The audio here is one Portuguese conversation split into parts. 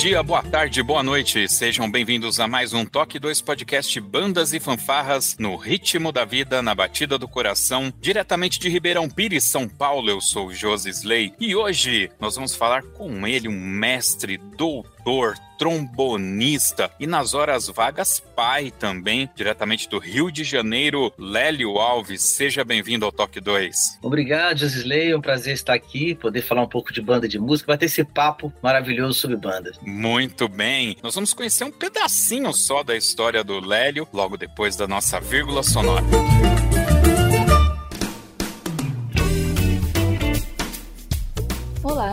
Dia, boa tarde, boa noite. Sejam bem-vindos a mais um Toque 2 Podcast Bandas e Fanfarras no ritmo da vida, na batida do coração, diretamente de Ribeirão Pires, São Paulo. Eu sou Josi Slay e hoje nós vamos falar com ele, um mestre, doutor, trombonista e nas horas vagas pai também, diretamente do Rio de Janeiro, Lélio Alves. Seja bem-vindo ao Toque 2. Obrigado, Josisley. É um prazer estar aqui, poder falar um pouco de banda de música, vai ter esse papo maravilhoso sobre bandas. Muito bem. Nós vamos conhecer um pedacinho só da história do Lélio, logo depois da nossa vírgula sonora. Olá,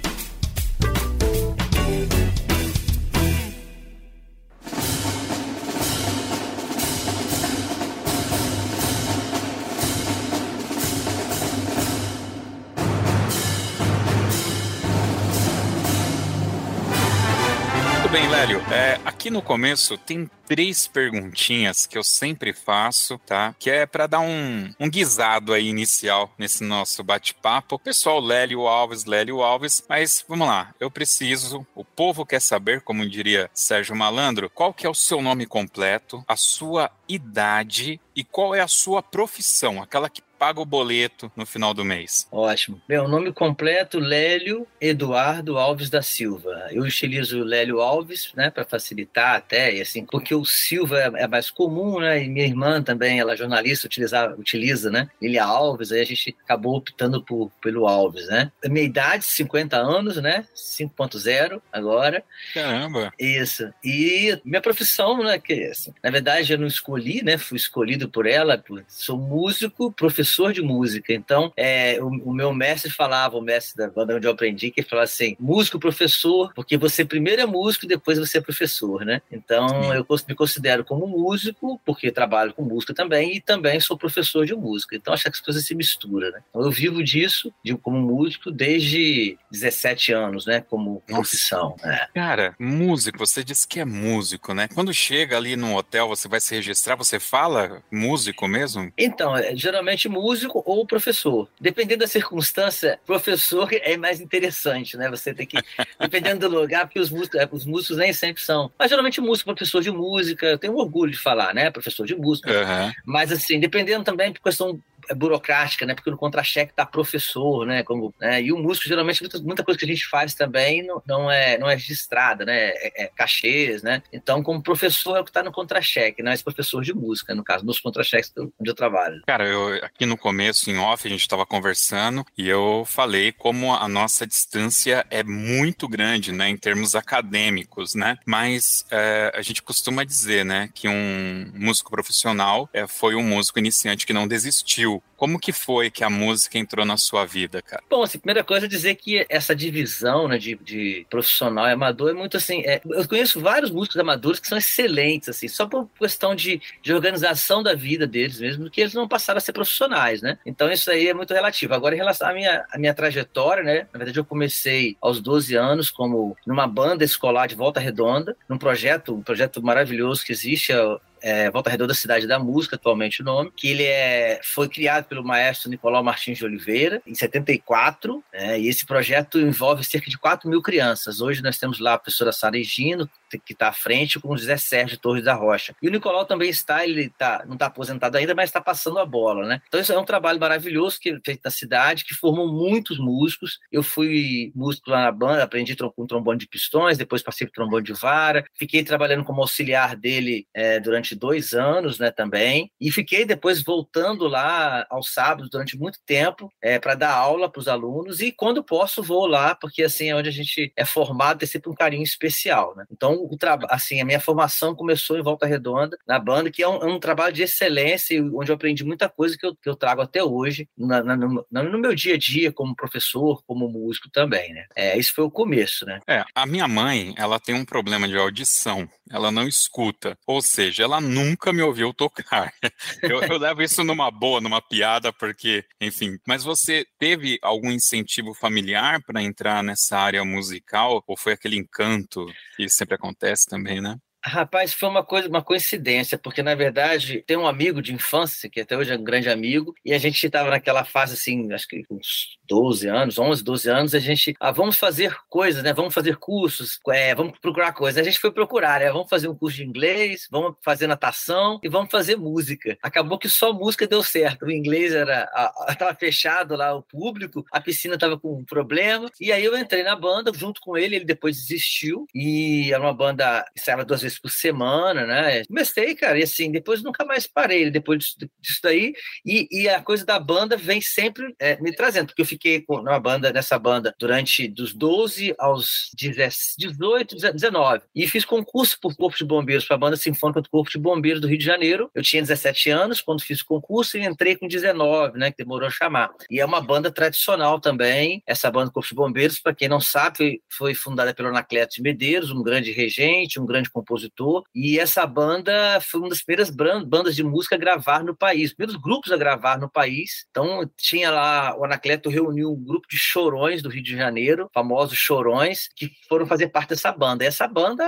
aqui no começo tem três perguntinhas que eu sempre faço, tá? Que é para dar um, um guisado aí inicial nesse nosso bate-papo. Pessoal, Lélio Alves, Lélio Alves, mas vamos lá. Eu preciso, o povo quer saber, como diria Sérgio Malandro, qual que é o seu nome completo, a sua idade e qual é a sua profissão, aquela que paga o boleto no final do mês? Ótimo. Meu nome completo, Lélio Eduardo Alves da Silva. Eu utilizo Lélio Alves, né, para facilitar até, e assim, porque o Silva é, é, mais comum, né, e minha irmã também, ela é jornalista, utiliza, utiliza, né, Lilia Alves, aí a gente acabou optando por, pelo Alves, né. Minha idade, 50 anos, né, 5.0 agora. Caramba! Isso. E minha profissão, né, que assim, na verdade eu não escolhi, né, fui escolhido por ela, sou músico, professor de música. Então, é, o, o, meu mestre falava, o mestre da banda onde eu aprendi, que ele falava assim: músico, professor, porque você primeiro é músico, depois você é professor, né? Então, Sim. eu me considero como músico, porque trabalho com música também, e também sou professor de música. Então, acho que as coisas se misturam, né? Então, eu vivo disso, de, como músico, desde 17 anos, né? Como profissão. Né? Cara, músico, você disse que é músico, né? Quando chega ali no hotel, você vai se registrar, você fala músico mesmo? Então, é, geralmente músico ou professor. Dependendo da circunstância, professor é mais interessante, né? Você tem que, dependendo do lugar, porque os músicos, é, os músicos nem sempre são. Mas geralmente músico, professor de música, eu tenho orgulho de falar, né? Professor de música. Uhum. Mas assim, dependendo também por questão burocrática, né? Porque no contra-cheque tá professor, né? Como, né? E o músico, geralmente, muita, muita coisa que a gente faz também não, não, é, não é registrada, né? É, é cachês, né? Então, como professor é o que tá no contra-cheque, não é esse professor de música, no caso, nos contra-cheques onde eu trabalho. Cara, eu, aqui no começo, em off, a gente estava conversando e eu falei como a nossa distância é muito grande, né? Em termos acadêmicos, né? Mas é, a gente costuma dizer, né? Que um músico profissional é, foi um músico iniciante que não desistiu como que foi que a música entrou na sua vida, cara? Bom, assim, primeira coisa é dizer que essa divisão né, de, de profissional e amador é muito assim. É, eu conheço vários músicos amadores que são excelentes, assim, só por questão de, de organização da vida deles mesmo, que eles não passaram a ser profissionais, né? Então isso aí é muito relativo. Agora, em relação à minha, à minha trajetória, né? Na verdade, eu comecei aos 12 anos como numa banda escolar de Volta Redonda, num projeto, um projeto maravilhoso que existe, é Volta Redonda Cidade da Música, atualmente o nome, que ele é, foi criado pelo maestro Nicolau Martins de Oliveira, em 74, né, e esse projeto envolve cerca de 4 mil crianças. Hoje nós temos lá a professora Sara Egino, que está à frente, com o José Sérgio Torres da Rocha. E o Nicolau também está, ele tá, não está aposentado ainda, mas está passando a bola, né? Então isso é um trabalho maravilhoso que é feito na cidade, que formou muitos músicos. Eu fui músico lá na banda, aprendi com trombone de pistões, depois passei por trombone de vara, fiquei trabalhando como auxiliar dele é, durante dois anos, né, também, e fiquei depois voltando lá aos sábados durante muito tempo é, para dar aula para os alunos e quando posso vou lá porque assim é onde a gente é formado tem sempre um carinho especial, né? Então o trabalho, assim a minha formação começou em Volta Redonda na banda que é um, é um trabalho de excelência onde eu aprendi muita coisa que eu, que eu trago até hoje na, na, no, no, meu dia a dia como professor, como músico também, né? É, isso foi o começo, né? É, a minha mãe, ela tem um problema de audição, ela não escuta, ou seja, ela nunca me ouviu tocar. eu, eu levo isso numa boa, numa piada, porque, enfim. Mas você teve algum incentivo familiar para entrar nessa área musical? Ou foi aquele encanto que sempre acontece também, né? Rapaz, foi uma coisa, uma coincidência, porque na verdade tem um amigo de infância, que até hoje é um grande amigo, e a gente estava naquela fase assim, acho que uns 12 anos, 11, 12 anos, a gente, ah, vamos fazer coisas, né? Vamos fazer cursos, é, vamos procurar coisas. A gente foi procurar, né? Vamos fazer um curso de inglês, vamos fazer natação e vamos fazer música. Acabou que só música deu certo. O inglês era estava fechado lá o público, a piscina estava com um problema, e aí eu entrei na banda junto com ele, ele depois desistiu e era uma banda que estava duas vezes por semana, né? Comecei, cara, e assim, depois nunca mais parei, depois disso, disso daí, e, e, a coisa da banda vem sempre é, me trazendo, porque eu fiquei numa banda, nessa banda, durante dos 12 aos 18, 19, e fiz concurso por Corpo de Bombeiros, para a Banda Sinfônica do Corpo de Bombeiros do Rio de Janeiro. Eu tinha 17 anos quando fiz o concurso e entrei com 19, né, que demorou a chamar. E é uma banda tradicional também, essa banda Corpo de Bombeiros, para quem não sabe, foi, foi fundada pelo Anacleto de Medeiros, um grande regente, um grande compositor e essa banda foi uma das primeiras bandas de música a gravar no país, primeiros grupos a gravar no país. Então, tinha lá, o Anacleto reuniu um grupo de chorões do Rio de Janeiro, famosos chorões, que foram fazer parte dessa banda. E essa banda,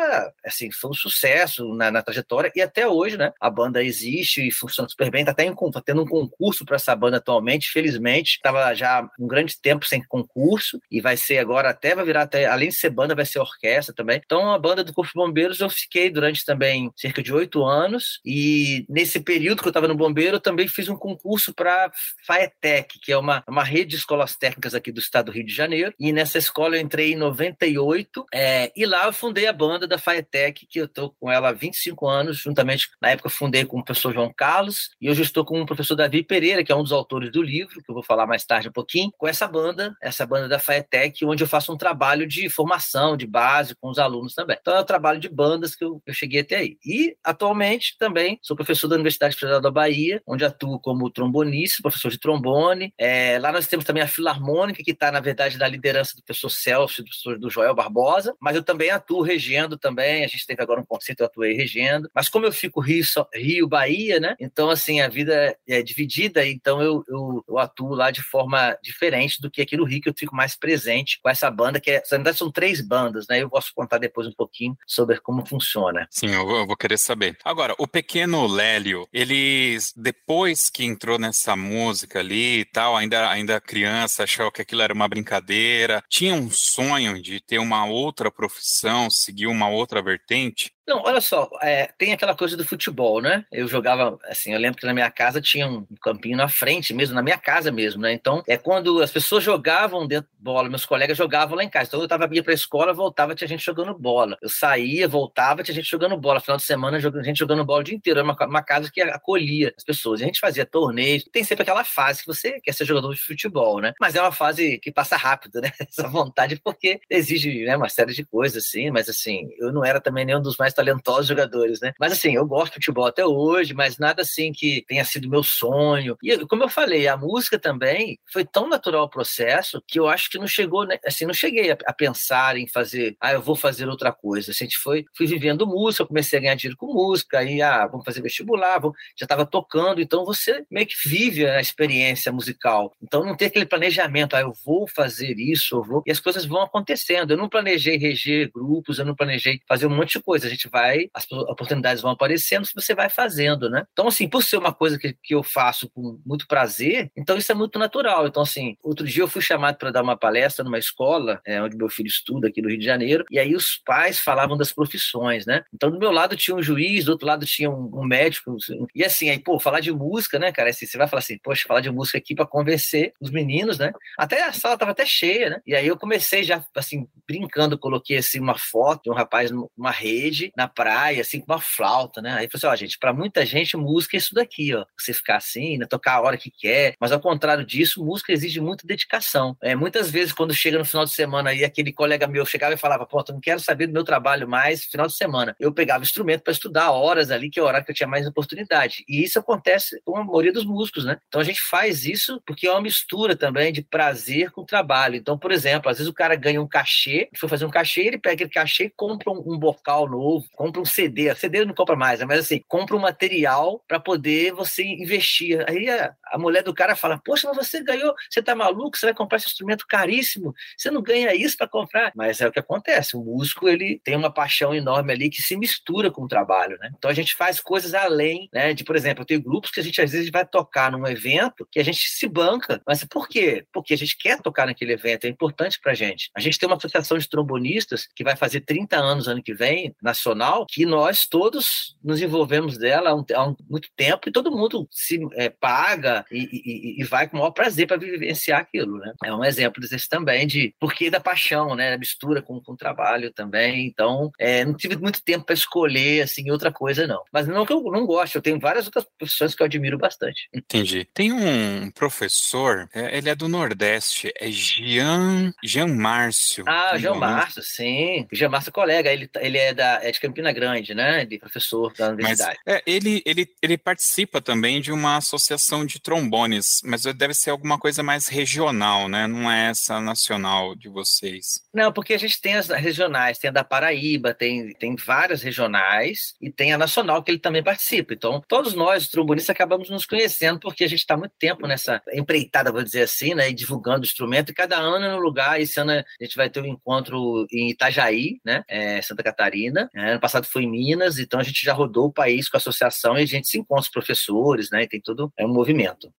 assim, foi um sucesso na, na trajetória, e até hoje, né, a banda existe e funciona super bem, tá até em, tá tendo um concurso para essa banda atualmente, felizmente, estava já um grande tempo sem concurso, e vai ser agora, até vai virar, até, além de ser banda, vai ser orquestra também. Então, a banda do Corpo de Bombeiros, eu fiquei durante também cerca de oito anos e nesse período que eu estava no bombeiro eu também fiz um concurso para FAETEC, que é uma, uma rede de escolas técnicas aqui do estado do Rio de Janeiro e nessa escola eu entrei em 98 é, e lá eu fundei a banda da FAETEC, que eu estou com ela há 25 anos, juntamente, na época fundei com o professor João Carlos e hoje estou com o professor Davi Pereira, que é um dos autores do livro, que eu vou falar mais tarde um pouquinho, com essa banda, essa banda da FAETEC, onde eu faço um trabalho de formação, de base com os alunos também. Então é um trabalho de bandas que eu eu, cheguei até aí. E, atualmente, também sou professor da Universidade Federal da Bahia, onde atuo como trombonista, professor de trombone. É, lá nós temos também a Filarmônica, que está, na verdade, na liderança do professor Celso do do Joel Barbosa, mas eu também atuo regendo também. A gente teve agora um conceito, eu atuei regendo. Mas como eu fico Rio, Rio Bahia, né? Então, assim, a vida é dividida, então eu, eu, eu, atuo lá de forma diferente do que aqui no Rio, que eu fico mais presente com essa banda, que é, na verdade são três bandas, né? Eu posso contar depois um pouquinho sobre como funciona funciona. Sim, eu vou, eu vou querer saber. Agora, o pequeno Lélio, ele, depois que entrou nessa música ali e tal, ainda, ainda criança, achou que aquilo era uma brincadeira, tinha um sonho de ter uma outra profissão, seguir uma outra vertente? Não, olha só, é, tem aquela coisa do futebol, né? Eu jogava, assim, eu lembro que na minha casa tinha um campinho na frente mesmo, na minha casa mesmo, né? Então, é quando as pessoas jogavam dentro de bola, meus colegas jogavam lá em casa. Então, eu tava, ia pra escola, voltava, tinha gente jogando bola. Eu saía, voltava, tinha gente jogando bola. Final de semana, a gente jogando bola o dia inteiro. Era uma, uma casa que acolhia as pessoas. A gente fazia torneios. Tem sempre aquela fase que você quer ser jogador de futebol, né? Mas é uma fase que passa rápido, né? Essa vontade, porque exige né, uma série de coisas, assim. Mas, assim, eu não era também nenhum dos mais mais talentosos jogadores, né? Mas assim, eu gosto de futebol até hoje, mas nada assim que tenha sido meu sonho. E como eu falei, a música também foi tão natural o processo que eu acho que não chegou, né? assim, não cheguei a, a, pensar em fazer, ah, eu vou fazer outra coisa. Assim, a gente foi, fui vivendo música, comecei a ganhar dinheiro com música, aí, ah, vamos fazer vestibular, já estava tocando, então você meio que vive a experiência musical. Então não tem aquele planejamento, ah, eu vou fazer isso, eu vou, e as coisas vão acontecendo. Eu não planejei reger grupos, eu não planejei fazer um monte de coisa. A gente gente vai, as oportunidades vão aparecendo, você vai fazendo, né? Então, assim, por ser uma coisa que, que eu faço com muito prazer, então isso é muito natural. Então, assim, outro dia eu fui chamado para dar uma palestra numa escola, é, onde meu filho estuda aqui no Rio de Janeiro, e aí os pais falavam das profissões, né? Então, do meu lado tinha um juiz, do outro lado tinha um, um médico, e assim, aí, pô, falar de música, né, cara? Assim, você vai falar assim, poxa, falar de música aqui para convencer os meninos, né? Até a sala tava até cheia, né? E aí eu comecei já, assim, brincando, coloquei assim uma foto de um rapaz numa rede, na praia, assim, com uma flauta, né? Aí falei assim, ó, gente, para muita gente, música é isso daqui, ó. Você ficar assim, né? Tocar a hora que quer. Mas ao contrário disso, música exige muita dedicação. É, muitas vezes, quando chega no final de semana aí, aquele colega meu chegava e falava, pô, não quero saber do meu trabalho mais final de semana. Eu pegava instrumento para estudar horas ali, que é o horário que eu tinha mais oportunidade. E isso acontece com a maioria dos músicos, né? Então a gente faz isso porque é uma mistura também de prazer com trabalho. Então, por exemplo, às vezes o cara ganha um cachê, foi fazer um cachê, ele pega aquele cachê e compra um, um bocal novo, compra um CD. A CD não compra mais, né? mas assim, compra um material para poder você investir. Aí a, a, mulher do cara fala: Poxa, mas você ganhou, você tá maluco? Você vai comprar esse instrumento caríssimo, você não ganha isso para comprar. Mas é o que acontece: o músico ele tem uma paixão enorme ali que se mistura com o trabalho, né? Então a gente faz coisas além, né? De, por exemplo, tenho grupos que a gente às vezes vai tocar num evento que a gente se banca. Mas por quê? Porque a gente quer tocar naquele evento, é importante pra gente. A gente tem uma associação de trombonistas que vai fazer 30 anos ano que vem, nacional, que nós todos nos envolvemos dela há, um, há muito tempo e todo mundo se é, paga e, e, e, vai com o maior prazer para vivenciar aquilo, né? É um exemplo desse também de porquê da paixão, né? A mistura com, com o trabalho também. Então, é, não tive muito tempo para escolher assim outra coisa não. Mas não que eu não gosto, eu tenho várias outras profissões que eu admiro bastante. Entendi. Tem um professor, é, ele é do Nordeste, é Jean Jean Márcio. Ah, Jean Márcio, sim. Jean Márcio é colega, ele, ele é da é de Campina Grande, né? De professor da universidade. Mas, é, ele, ele, ele participa também de uma associação de trombones, mas deve ser alguma coisa mais regional, né? Não é essa nacional de vocês. Não, porque a gente tem as regionais, tem a da Paraíba, tem, tem várias regionais e tem a nacional que ele também participa. Então, todos nós, trombonistas, acabamos nos conhecendo porque a gente está muito tempo nessa empreitada, vou dizer assim, né? E divulgando o instrumento e cada ano no lugar. Esse ano a gente vai ter um encontro em Itajaí, né? É, Santa Catarina. É, ano passado foi em Minas, então a gente já rodou o país com a associação e a gente se encontra os professores, né? E tem todo é um movimento.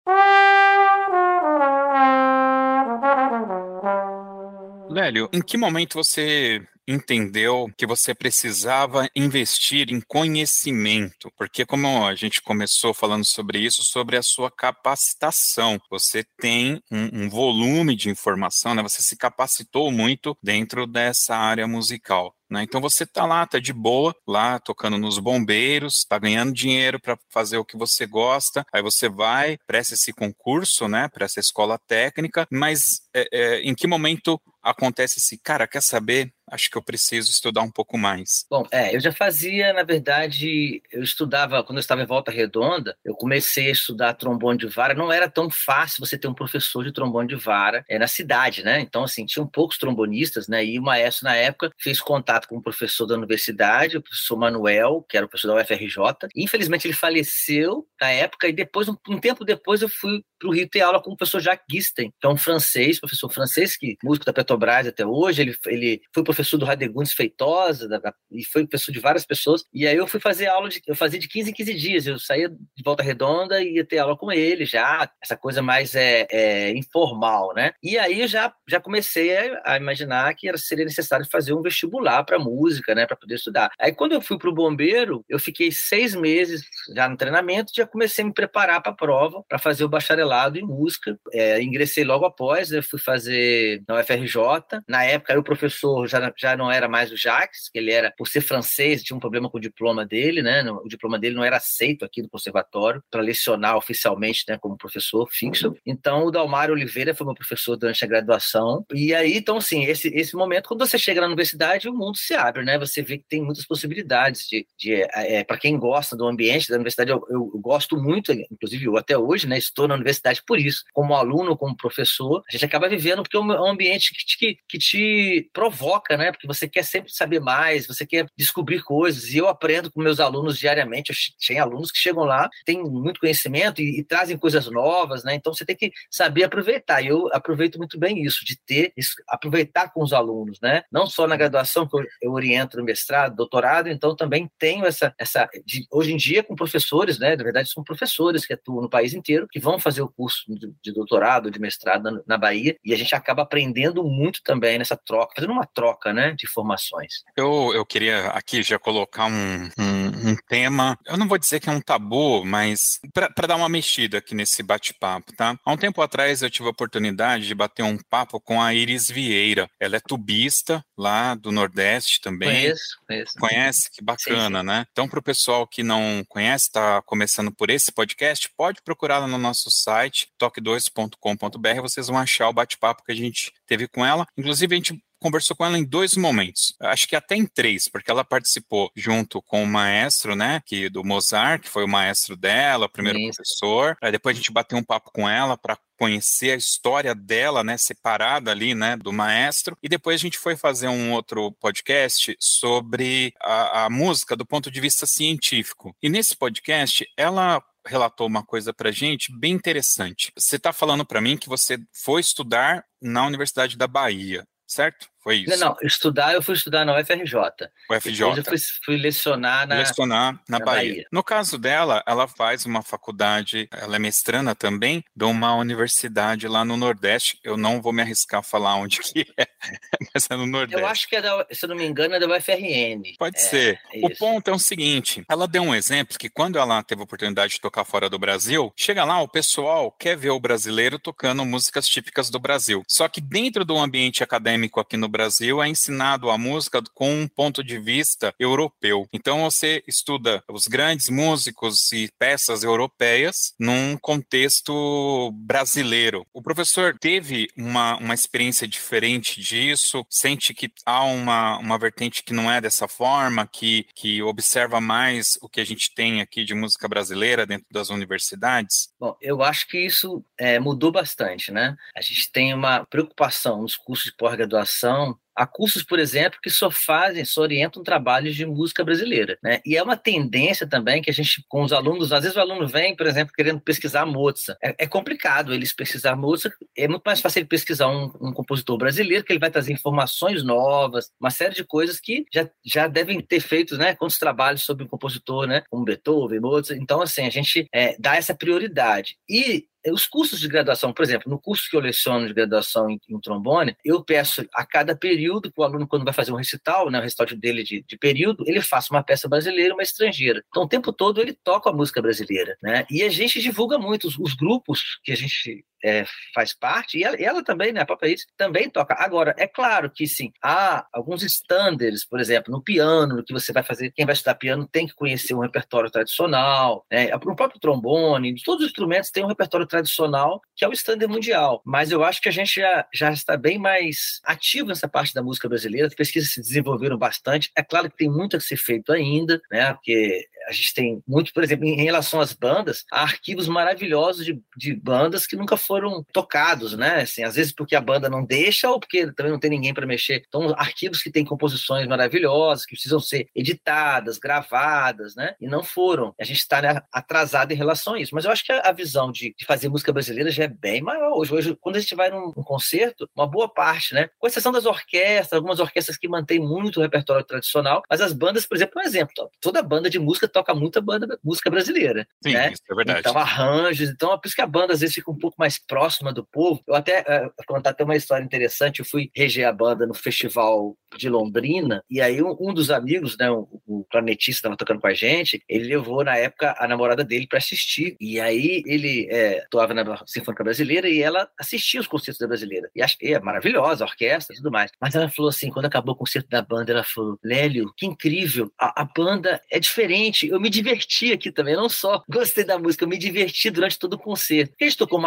Lélio, em que momento você entendeu que você precisava investir em conhecimento, porque como a gente começou falando sobre isso, sobre a sua capacitação, você tem um, um volume de informação, né? Você se capacitou muito dentro dessa área musical. Né? Então você tá lá, tá de boa, lá tocando nos bombeiros, tá ganhando dinheiro para fazer o que você gosta. Aí você vai, presta esse concurso, né, para essa escola técnica. Mas é, é, em que momento acontece esse cara quer saber? Acho que eu preciso estudar um pouco mais. Bom, é, eu já fazia, na verdade, eu estudava quando eu estava em Volta Redonda. Eu comecei a estudar trombone de vara. Não era tão fácil você ter um professor de trombone de vara é, na cidade, né? Então, assim, tinham poucos trombonistas, né? E o maestro na época fez contato com um professor da universidade, o professor Manuel, que era o professor da UFRJ. Infelizmente, ele faleceu na época, e depois, um, um tempo depois, eu fui para o Rio ter aula com o professor Jacques Guisten, que é um francês, professor francês, que músico da Petrobras até hoje. Ele, ele foi professor do Radegundes Feitosa da, e foi professor de várias pessoas. E aí eu fui fazer aula, de, eu fazia de 15 em 15 dias. Eu saía de volta redonda e ia ter aula com ele já, essa coisa mais é, é informal, né? E aí eu já, já comecei a, a imaginar que era, seria necessário fazer um vestibular para música, né, para poder estudar. Aí quando eu fui para o bombeiro, eu fiquei seis meses já no treinamento, já comecei a me preparar para a prova, para fazer o bacharelado em música. É, ingressei logo após, né, fui fazer na UFRJ. Na época, o professor já, já não era mais o Jacques, que ele era, por ser francês, tinha um problema com o diploma dele, né, o diploma dele não era aceito aqui no conservatório para lecionar oficialmente, né, como professor fixo. Então, o Dalmário Oliveira foi meu professor durante a graduação. E aí, então, assim, esse, esse momento, quando você chega na universidade, o mundo se abre, né? Você vê que tem muitas possibilidades de, de é, é para quem gosta do ambiente da universidade, eu, eu, gosto muito, inclusive eu até hoje, né? Estou na universidade por isso, como aluno, como professor, a gente acaba vivendo porque é um ambiente que te, que te provoca né? Porque você quer sempre saber mais, você quer descobrir coisas. E eu aprendo com meus alunos diariamente. Eu tenho alunos que chegam lá, têm muito conhecimento e, e trazem coisas novas, né? Então você tem que saber aproveitar. E eu aproveito muito bem isso, de ter, isso, aproveitar com os alunos, né? Não só na graduação, que eu, eu oriento no mestrado, doutorado, então também tenho essa. essa de, hoje em dia, com professores, né? Na verdade, são professores que atuam no país inteiro, que vão fazer o curso de, de doutorado, de mestrado na, na Bahia, e a gente acaba aprendendo muito também nessa troca, fazendo uma troca, né? De informações. Eu, eu queria aqui já colocar um, um, um tema, eu não vou dizer que é um tabu, mas para dar uma mexida aqui nesse bate-papo, tá? Há um tempo atrás eu tive a oportunidade de bater um papo com a Iris Vieira. Ela é tubista lá do Nordeste também. Conheço, conheço. Conhece? Que bacana, sim, sim. né? Então, para o pessoal que não conhece, está começando por esse podcast, pode procurar lá no nosso site, toque2.com.br, vocês vão achar o bate-papo que a gente teve com ela. Inclusive, a gente conversou com ela em dois momentos, acho que até em três, porque ela participou junto com o maestro, né, que do Mozart, que foi o maestro dela, o primeiro Isso. professor. Aí depois a gente bateu um papo com ela para conhecer a história dela, né, separada ali, né, do maestro. E depois a gente foi fazer um outro podcast sobre a, a música do ponto de vista científico. E nesse podcast, ela relatou uma coisa para gente bem interessante. Você está falando para mim que você foi estudar na Universidade da Bahia, certo? Foi isso? Não, não, estudar, eu fui estudar na UFRJ. UFJ. Depois eu fui, fui lecionar na, lecionar na, na Bahia. Bahia. No caso dela, ela faz uma faculdade, ela é mestrana também, de uma universidade lá no Nordeste. Eu não vou me arriscar a falar onde que é, mas é no Nordeste. Eu acho que é da, se eu não me engano, é da UFRN. Pode é, ser. É o ponto é o seguinte: ela deu um exemplo que quando ela teve a oportunidade de tocar fora do Brasil, chega lá, o pessoal quer ver o brasileiro tocando músicas típicas do Brasil. Só que dentro do ambiente acadêmico aqui no Brasil é ensinado a música com um ponto de vista europeu. Então você estuda os grandes músicos e peças europeias num contexto brasileiro. O professor teve uma, uma experiência diferente disso? Sente que há uma, uma vertente que não é dessa forma, que, que observa mais o que a gente tem aqui de música brasileira dentro das universidades? Bom, eu acho que isso é, mudou bastante, né? A gente tem uma preocupação nos cursos de pós-graduação know Há cursos, por exemplo, que só fazem, só orientam trabalhos de música brasileira. Né? E é uma tendência também que a gente, com os alunos, às vezes o aluno vem, por exemplo, querendo pesquisar Mozart. É, é complicado eles pesquisar Mozart, é muito mais fácil ele pesquisar um, um, compositor brasileiro, que ele vai trazer informações novas, uma série de coisas que já, já devem ter feito né, quantos trabalhos sobre um compositor, né, como Beethoven, Mozart. Então, assim, a gente é, dá essa prioridade. E os cursos de graduação, por exemplo, no curso que eu leciono de graduação em, em trombone, eu peço a cada período que o aluno, quando vai fazer um recital, né, o recital dele de, de período, ele faça uma peça brasileira uma estrangeira. Então, o tempo todo ele toca a música brasileira, né? E a gente divulga muito os, os grupos que a gente é, faz parte, e ela, ela, também, né, a própria Iris, também toca. Agora, é claro que sim, há alguns estándares, por exemplo, no piano, no que você vai fazer, quem vai estudar piano tem que conhecer um repertório tradicional, né, o próprio trombone, todos os instrumentos têm um repertório tradicional, que é o estândar mundial. Mas eu acho que a gente já, já está bem mais ativo nessa parte da música brasileira, as pesquisas se desenvolveram bastante. É claro que tem muito a ser feito ainda, né, porque a gente tem muito, por exemplo, em relação às bandas, há arquivos maravilhosos de, de bandas que nunca foram tocados, né? Assim, às vezes porque a banda não deixa ou porque também não tem ninguém para mexer. Então, arquivos que têm composições maravilhosas, que precisam ser editadas, gravadas, né? E não foram. A gente está né, atrasado em relação a isso. Mas eu acho que a, visão de, de, fazer música brasileira já é bem maior hoje. Hoje, quando a gente vai num, num concerto, uma boa parte, né? Com exceção das orquestras, algumas orquestras que mantêm muito o repertório tradicional, mas as bandas, por exemplo, um exemplo, toda banda de música toca muita banda, música brasileira. Sim, né? isso é verdade. Então, arranjos. Então, é por isso que a banda às vezes fica um pouco mais próxima do povo. Eu até uh, contar até uma história interessante. Eu fui reger a banda no festival de Londrina, e aí um, um dos amigos, né, o, o planetista estava tocando com a gente, ele levou na época a namorada dele para assistir. E aí ele é, atuava na Sinfônica Brasileira e ela assistia os concertos da brasileira. E acho que é maravilhosa, a orquestra e tudo mais. Mas ela falou assim: quando acabou o concerto da banda, ela falou: Lélio, que incrível, a, a banda é diferente eu me diverti aqui também, não só gostei da música, eu me diverti durante todo o concerto. A gente tocou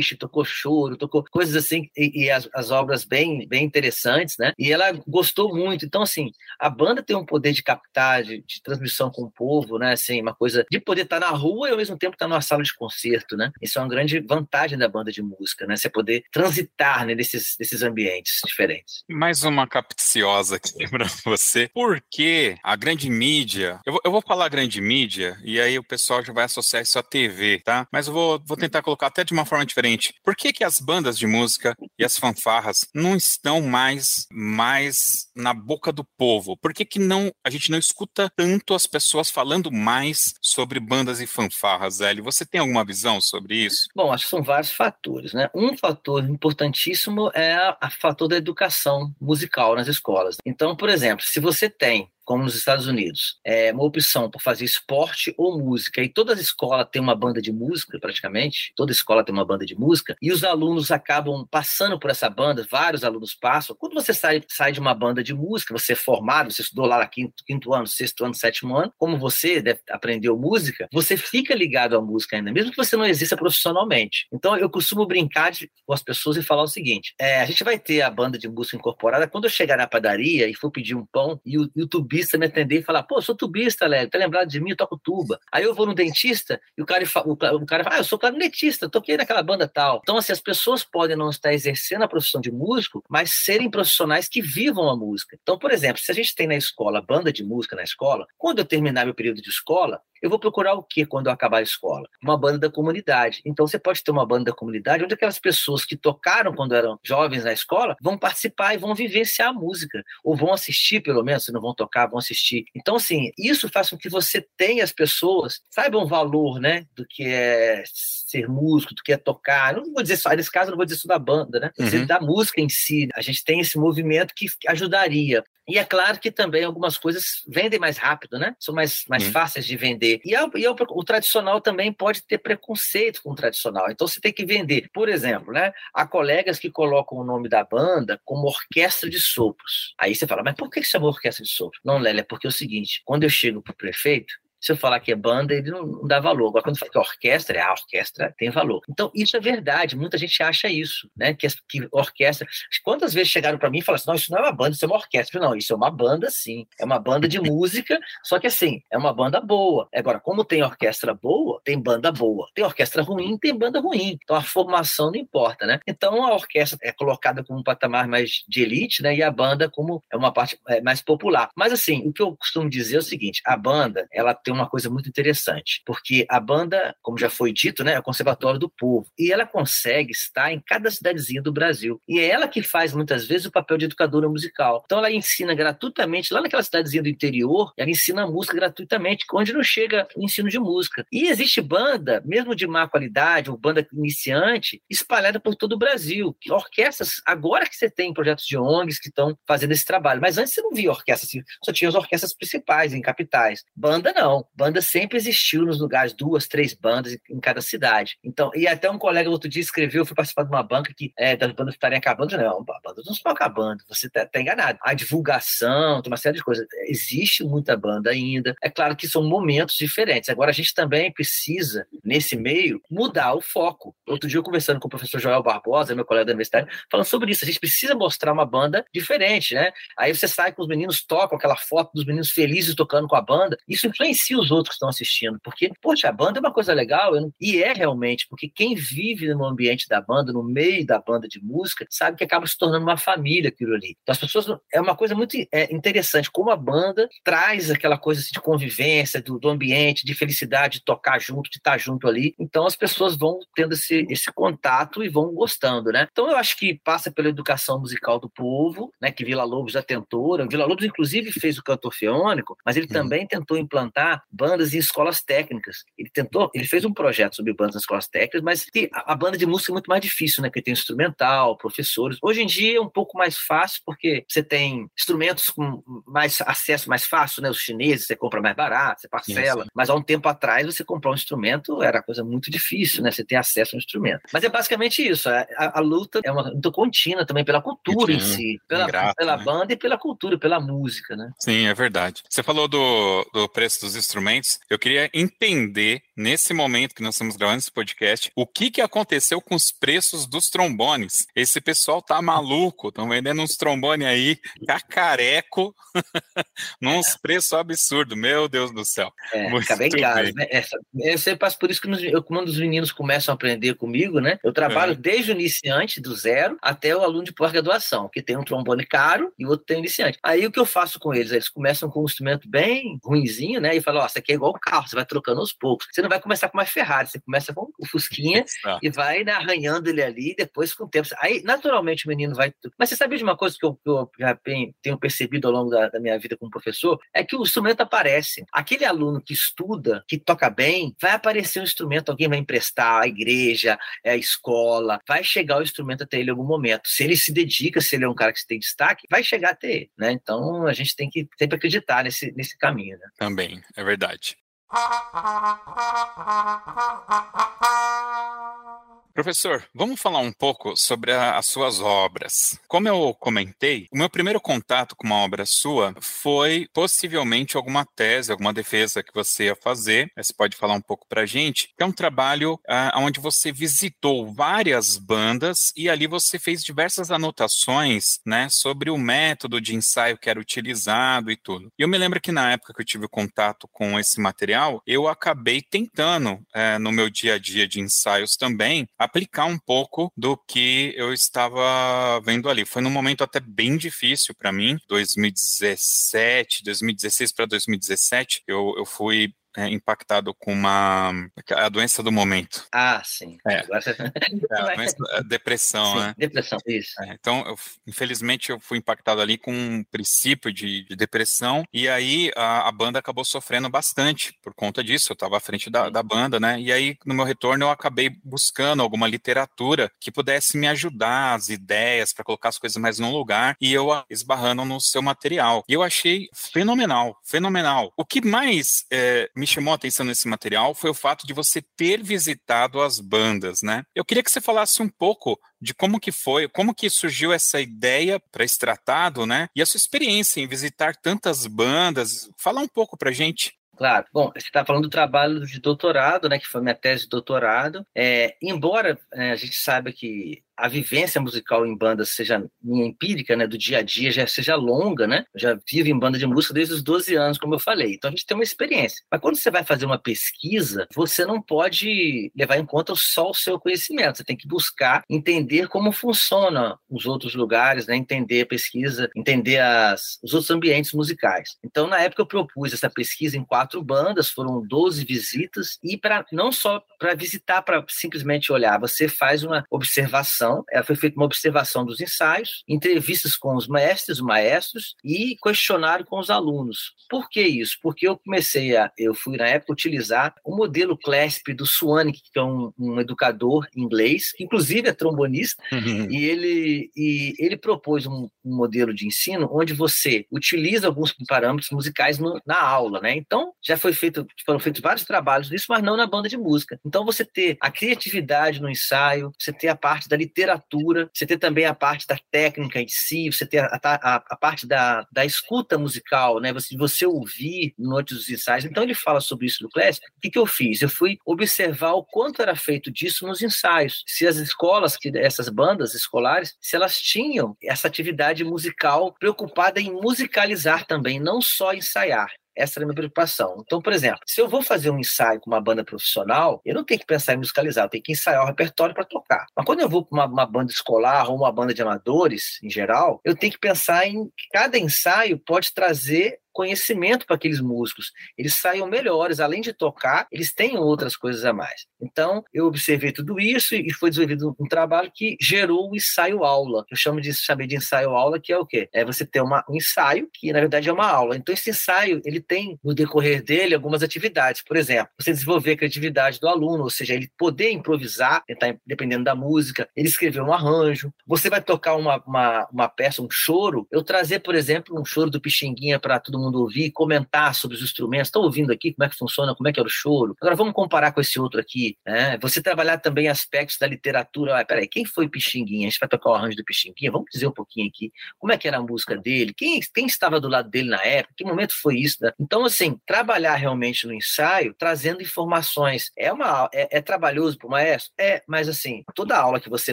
machixe, tocou choro, tocou coisas assim, e, e as, as, obras bem, bem interessantes, né? E ela gostou muito. Então, assim, a banda tem um poder de captar, de, de transmissão com o povo, né? Assim, uma coisa de poder estar na rua e ao mesmo tempo estar numa sala de concerto, né? Isso é uma grande vantagem da banda de música, né? Você poder transitar né, nesses, nesses ambientes diferentes. Mais uma capciosa aqui para você. Por que a grande mídia, eu vou, eu vou falar grande mídia, e aí o pessoal já vai associar isso à TV, tá? Mas eu vou, vou tentar colocar até de uma forma diferente. Por que, que as bandas de música e as fanfarras não estão mais, mais na boca do povo? Por que, que não, a gente não escuta tanto as pessoas falando mais sobre bandas e fanfarras, Hélio? Você tem alguma visão sobre isso? Bom, acho que são vários fatores, né? Um fator importantíssimo é a fator da educação musical nas escolas. Então, por exemplo, se você tem como nos Estados Unidos, é uma opção por fazer esporte ou música, e toda escola tem uma banda de música, praticamente, toda escola tem uma banda de música, e os alunos acabam passando por essa banda, vários alunos passam. Quando você sai, sai de uma banda de música, você é formado, você estudou lá no quinto, quinto ano, sexto ano, sétimo ano, como você aprendeu música, você fica ligado à música ainda, mesmo que você não exista profissionalmente. Então, eu costumo brincar de, com as pessoas e falar o seguinte: é, a gente vai ter a banda de música incorporada. Quando eu chegar na padaria e for pedir um pão e o, e o tubista me atender e falar, pô, sou tubista, Léo, tá lembrado de mim, eu toco tuba. Aí eu vou no dentista e o cara, o, o cara fala, ah, eu sou clarinetista, toquei naquela banda tal. Então, assim, as pessoas podem não estar exercendo a profissão de músico, mas serem profissionais que vivam a música. Então, por exemplo, se a gente tem na escola banda de música na escola, quando eu terminar meu período de escola, eu vou procurar o que quando eu acabar a escola? Uma banda da comunidade. Então você pode ter uma banda da comunidade onde aquelas pessoas que tocaram quando eram jovens na escola vão participar e vão vivenciar a música, ou vão assistir, pelo menos, se não vão tocar, vão assistir. Então, assim, isso faz com que você tenha as pessoas, saibam o valor, né, do que é ser músico, do que é tocar. Eu não vou dizer só, nesse caso, eu não vou dizer só da banda, né? Uhum. Da música em si. A gente tem esse movimento que ajudaria. E é claro que também algumas coisas vendem mais rápido, né? São mais, mais uhum. fáceis de vender. E, e o, o, tradicional também pode ter preconceito com o tradicional. Então você tem que vender. Por exemplo, né? Há colegas que colocam o nome da banda como orquestra de sopros. Aí você fala, mas por que chama orquestra de sopros? Não, Lélia, é porque é o seguinte: quando eu chego para o prefeito, se eu falar que é banda, ele não, não dá valor. Agora, quando fala que é orquestra, é a orquestra tem valor. Então, isso é verdade. Muita gente acha isso, né? Que, que orquestra. Quantas vezes chegaram para mim e falaram assim: não, isso não é uma banda, isso é uma orquestra. Não, isso é uma banda, sim. É uma banda de música, só que assim, é uma banda boa. Agora, como tem orquestra boa, tem banda boa. Tem orquestra ruim, tem banda ruim. Então, a formação não importa, né? Então, a orquestra é colocada como um patamar mais de elite, né? E a banda como é uma parte é, mais popular. Mas, assim, o que eu costumo dizer é o seguinte: a banda, ela tem tem uma coisa muito interessante, porque a banda, como já foi dito, né, é o Conservatório do Povo, e ela consegue estar em cada cidadezinha do Brasil. E é ela que faz, muitas vezes, o papel de educadora musical. Então, ela ensina gratuitamente, lá naquela cidadezinha do interior, ela ensina música gratuitamente, onde não chega o ensino de música. E existe banda, mesmo de má qualidade, ou banda iniciante, espalhada por todo o Brasil. Orquestras, agora que você tem projetos de ONGs que estão fazendo esse trabalho, mas antes você não via orquestras, só tinha as orquestras principais em capitais. Banda não. Banda sempre existiu nos lugares, duas, três bandas em cada cidade. Então, e até um colega outro dia escreveu, fui participar de uma banca que é, das bandas estarem acabando. Não, a banda não está acabando, você está tá enganado. A divulgação, tem uma série de coisas. Existe muita banda ainda. É claro que são momentos diferentes. Agora, a gente também precisa, nesse meio, mudar o foco. Outro dia, eu conversando com o professor Joel Barbosa, meu colega da universidade, falando sobre isso. A gente precisa mostrar uma banda diferente, né? Aí você sai com os meninos, tocam aquela foto dos meninos felizes tocando com a banda. Isso influencia influencia os outros que estão assistindo, porque, poxa, a banda é uma coisa legal, não... e é realmente, porque quem vive no ambiente da banda, no meio da banda de música, sabe que acaba se tornando uma família aquilo ali. Então, as pessoas, é uma coisa muito é, interessante, como a banda traz aquela coisa assim, de convivência, do, do, ambiente, de felicidade, de tocar junto, de estar junto ali. Então, as pessoas vão tendo esse, esse contato e vão gostando, né? Então, eu acho que passa pela educação musical do povo, né, que Vila Lobos já tentou. Vila Lobos, inclusive, fez o canto orfeônico, mas ele uhum. também tentou implantar bandas em escolas técnicas. Ele tentou, ele fez um projeto sobre bandas em escolas técnicas, mas a, a banda de música é muito mais difícil, né? Porque tem instrumental, professores. Hoje em dia é um pouco mais fácil porque você tem instrumentos com mais acesso mais fácil, né? Os chineses você compra mais barato, você parcela. Isso. Mas há um tempo atrás você comprar um instrumento era coisa muito difícil, né? Você ter acesso ao instrumento. Mas é basicamente isso. A, a, a luta é uma luta contínua também pela cultura em si, pela, pela né? banda e pela cultura, pela música, né? Sim, é verdade. Você falou do, do preço dos instrumentos instrumentos, eu queria entender, nesse momento que nós estamos gravando esse podcast, o que, que aconteceu com os preços dos trombones. Esse pessoal tá maluco, estão vendendo uns trombones aí, cacareco, num preços absurdos, meu Deus do céu. É, acabei em casa, né? Essa, eu sempre passo por isso que nos, eu, quando os meninos começam a aprender comigo, né? Eu trabalho é. desde o iniciante, do zero, até o aluno de pós-graduação, que tem um trombone caro e o outro tem iniciante. Aí o que eu faço com eles? Eles começam com um instrumento bem ruinzinho, né? E falam, ó, isso aqui é igual o carro, você vai trocando aos poucos. Você não vai começar com uma Ferrari, você começa com o Fusquinha e vai né, arranhando ele ali, depois com o tempo. Aí, naturalmente, o menino vai. Mas você sabia de uma coisa que eu, que eu já tenho percebido ao longo da, da minha vida como professor? É que o instrumento aparece. Aquele aluno que estuda, que toca bem, vai aparecer um instrumento, alguém vai emprestar, a igreja, a escola, vai chegar o instrumento até ele em algum momento. Se ele se dedica, se ele é um cara que tem destaque, vai chegar até ele, né? Então a gente tem que sempre acreditar nesse, nesse caminho, né? Também, é verdade verdade. Professor, vamos falar um pouco sobre a, as suas obras. Como eu comentei, o meu primeiro contato com uma obra sua foi possivelmente alguma tese, alguma defesa que você ia fazer. Você pode falar um pouco para a gente? É um trabalho uh, onde você visitou várias bandas e ali você fez diversas anotações, né, sobre o método de ensaio que era utilizado e tudo. E eu me lembro que na época que eu tive contato com esse material, eu acabei tentando uh, no meu dia a dia de ensaios também aplicar um pouco do que eu estava vendo ali. Foi num momento até bem difícil para mim, 2017, 2016 para 2017, eu, eu fui é, impactado com uma a doença do momento. Ah, sim. É, é a, doença, a depressão, sim, né? Depressão, isso. É, então, eu, infelizmente, eu fui impactado ali com um princípio de, de depressão e aí a, a, banda acabou sofrendo bastante por conta disso. Eu estava à frente da, da banda, né? E aí, no meu retorno, eu acabei buscando alguma literatura que pudesse me ajudar, as ideias, para colocar as coisas mais no lugar e eu esbarrando no seu material. E eu achei fenomenal, fenomenal. O que mais é, me chamou a atenção nesse material foi o fato de você ter visitado as bandas, né? Eu queria que você falasse um pouco de como que foi, como que surgiu essa ideia para esse tratado, né? E a sua experiência em visitar tantas bandas. Fala um pouco para gente. Claro. Bom, você está falando do trabalho de doutorado, né, que foi minha tese de doutorado. É, embora é, a gente saiba que a vivência musical em bandas seja minha empírica, né, do dia a dia, já seja longa, né? Já vivo em banda de música desde os 12 anos, como eu falei. Então a gente tem uma experiência. Mas quando você vai fazer uma pesquisa, você não pode levar em conta só o seu conhecimento. Você tem que buscar entender como funciona os outros lugares, né? Entender a pesquisa, entender as, os outros ambientes musicais. Então, na época eu propus essa pesquisa em quatro bandas, foram 12 visitas e para não só para visitar, para simplesmente olhar, você faz uma observação observação, ela foi feita uma observação dos ensaios, entrevistas com os mestres, maestros e questionário com os alunos. Por que isso? Porque eu comecei a, eu fui na época utilizar o modelo CLASP do Swanik, que é um, um educador inglês, que inclusive é trombonista, uhum. e ele e ele propôs um, um, modelo de ensino onde você utiliza alguns parâmetros musicais no, na aula, né? Então já foi feito, foram feitos vários trabalhos nisso, mas não na banda de música. Então você ter a criatividade no ensaio, você ter a parte da literatura literatura, você tem também a parte da técnica em si, você tem a, a, a parte da, da escuta musical, né? Você, você ouvir noites dos ensaios. Então ele fala sobre isso no Classic. O que, que eu fiz? Eu fui observar o quanto era feito disso nos ensaios. Se as escolas, que essas bandas escolares, se elas tinham essa atividade musical preocupada em musicalizar também, não só ensaiar. Essa era a minha preocupação. Então, por exemplo, se eu vou fazer um ensaio com uma banda profissional, eu não tenho que pensar em musicalizar, eu tenho que ensaiar o repertório para tocar. Mas quando eu vou para uma, uma, banda escolar ou uma banda de amadores, em geral, eu tenho que pensar em que cada ensaio pode trazer conhecimento para aqueles músicos. Eles saiam melhores, além de tocar, eles têm outras coisas a mais. Então, eu observei tudo isso e foi desenvolvido um trabalho que gerou o ensaio-aula. Eu chamo de saber de ensaio-aula, que é o quê? É você ter uma, um ensaio, que na verdade é uma aula. Então, esse ensaio, ele tem, no decorrer dele, algumas atividades. Por exemplo, você desenvolver a criatividade do aluno, ou seja, ele poder improvisar, tentar, dependendo da música, ele escrever um arranjo. Você vai tocar uma, uma, uma peça, um choro, eu trazer, por exemplo, um choro do Pixinguinha para todo mundo ouvir, comentar sobre os instrumentos. Estão ouvindo aqui como é que funciona, como é que era o choro. Agora vamos comparar com esse outro aqui. Né? Você trabalhar também aspectos da literatura. Ah, peraí, quem foi Pixinguinha? A gente vai tocar o arranjo do Pixinguinha. Vamos dizer um pouquinho aqui como é que era a música dele, quem, quem estava do lado dele na época, que momento foi isso. Né? Então, assim, trabalhar realmente no ensaio, trazendo informações, é, uma, é, é trabalhoso para o maestro? É, mas assim, toda aula que você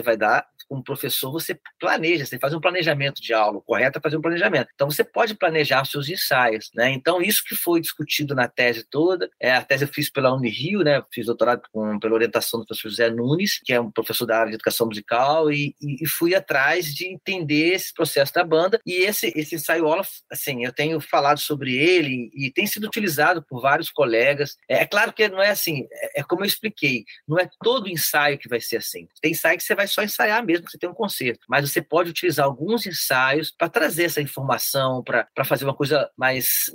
vai dar, como professor, você planeja, você faz um planejamento de aula, o correto é fazer um planejamento. Então, você pode planejar seus ensaios, né? Então, isso que foi discutido na tese toda, é, a tese eu fiz pela Unirio, né? Fiz doutorado com, pela orientação do professor José Nunes, que é um professor da área de educação musical, e, e, e fui atrás de entender esse processo da banda, e esse, esse ensaio Olaf, assim, eu tenho falado sobre ele e tem sido utilizado por vários colegas. É, é claro que não é assim, é, é como eu expliquei, não é todo ensaio que vai ser assim. Tem ensaio que você vai só ensaiar mesmo, que você tem um concerto, mas você pode utilizar alguns ensaios para trazer essa informação, para fazer uma coisa mais.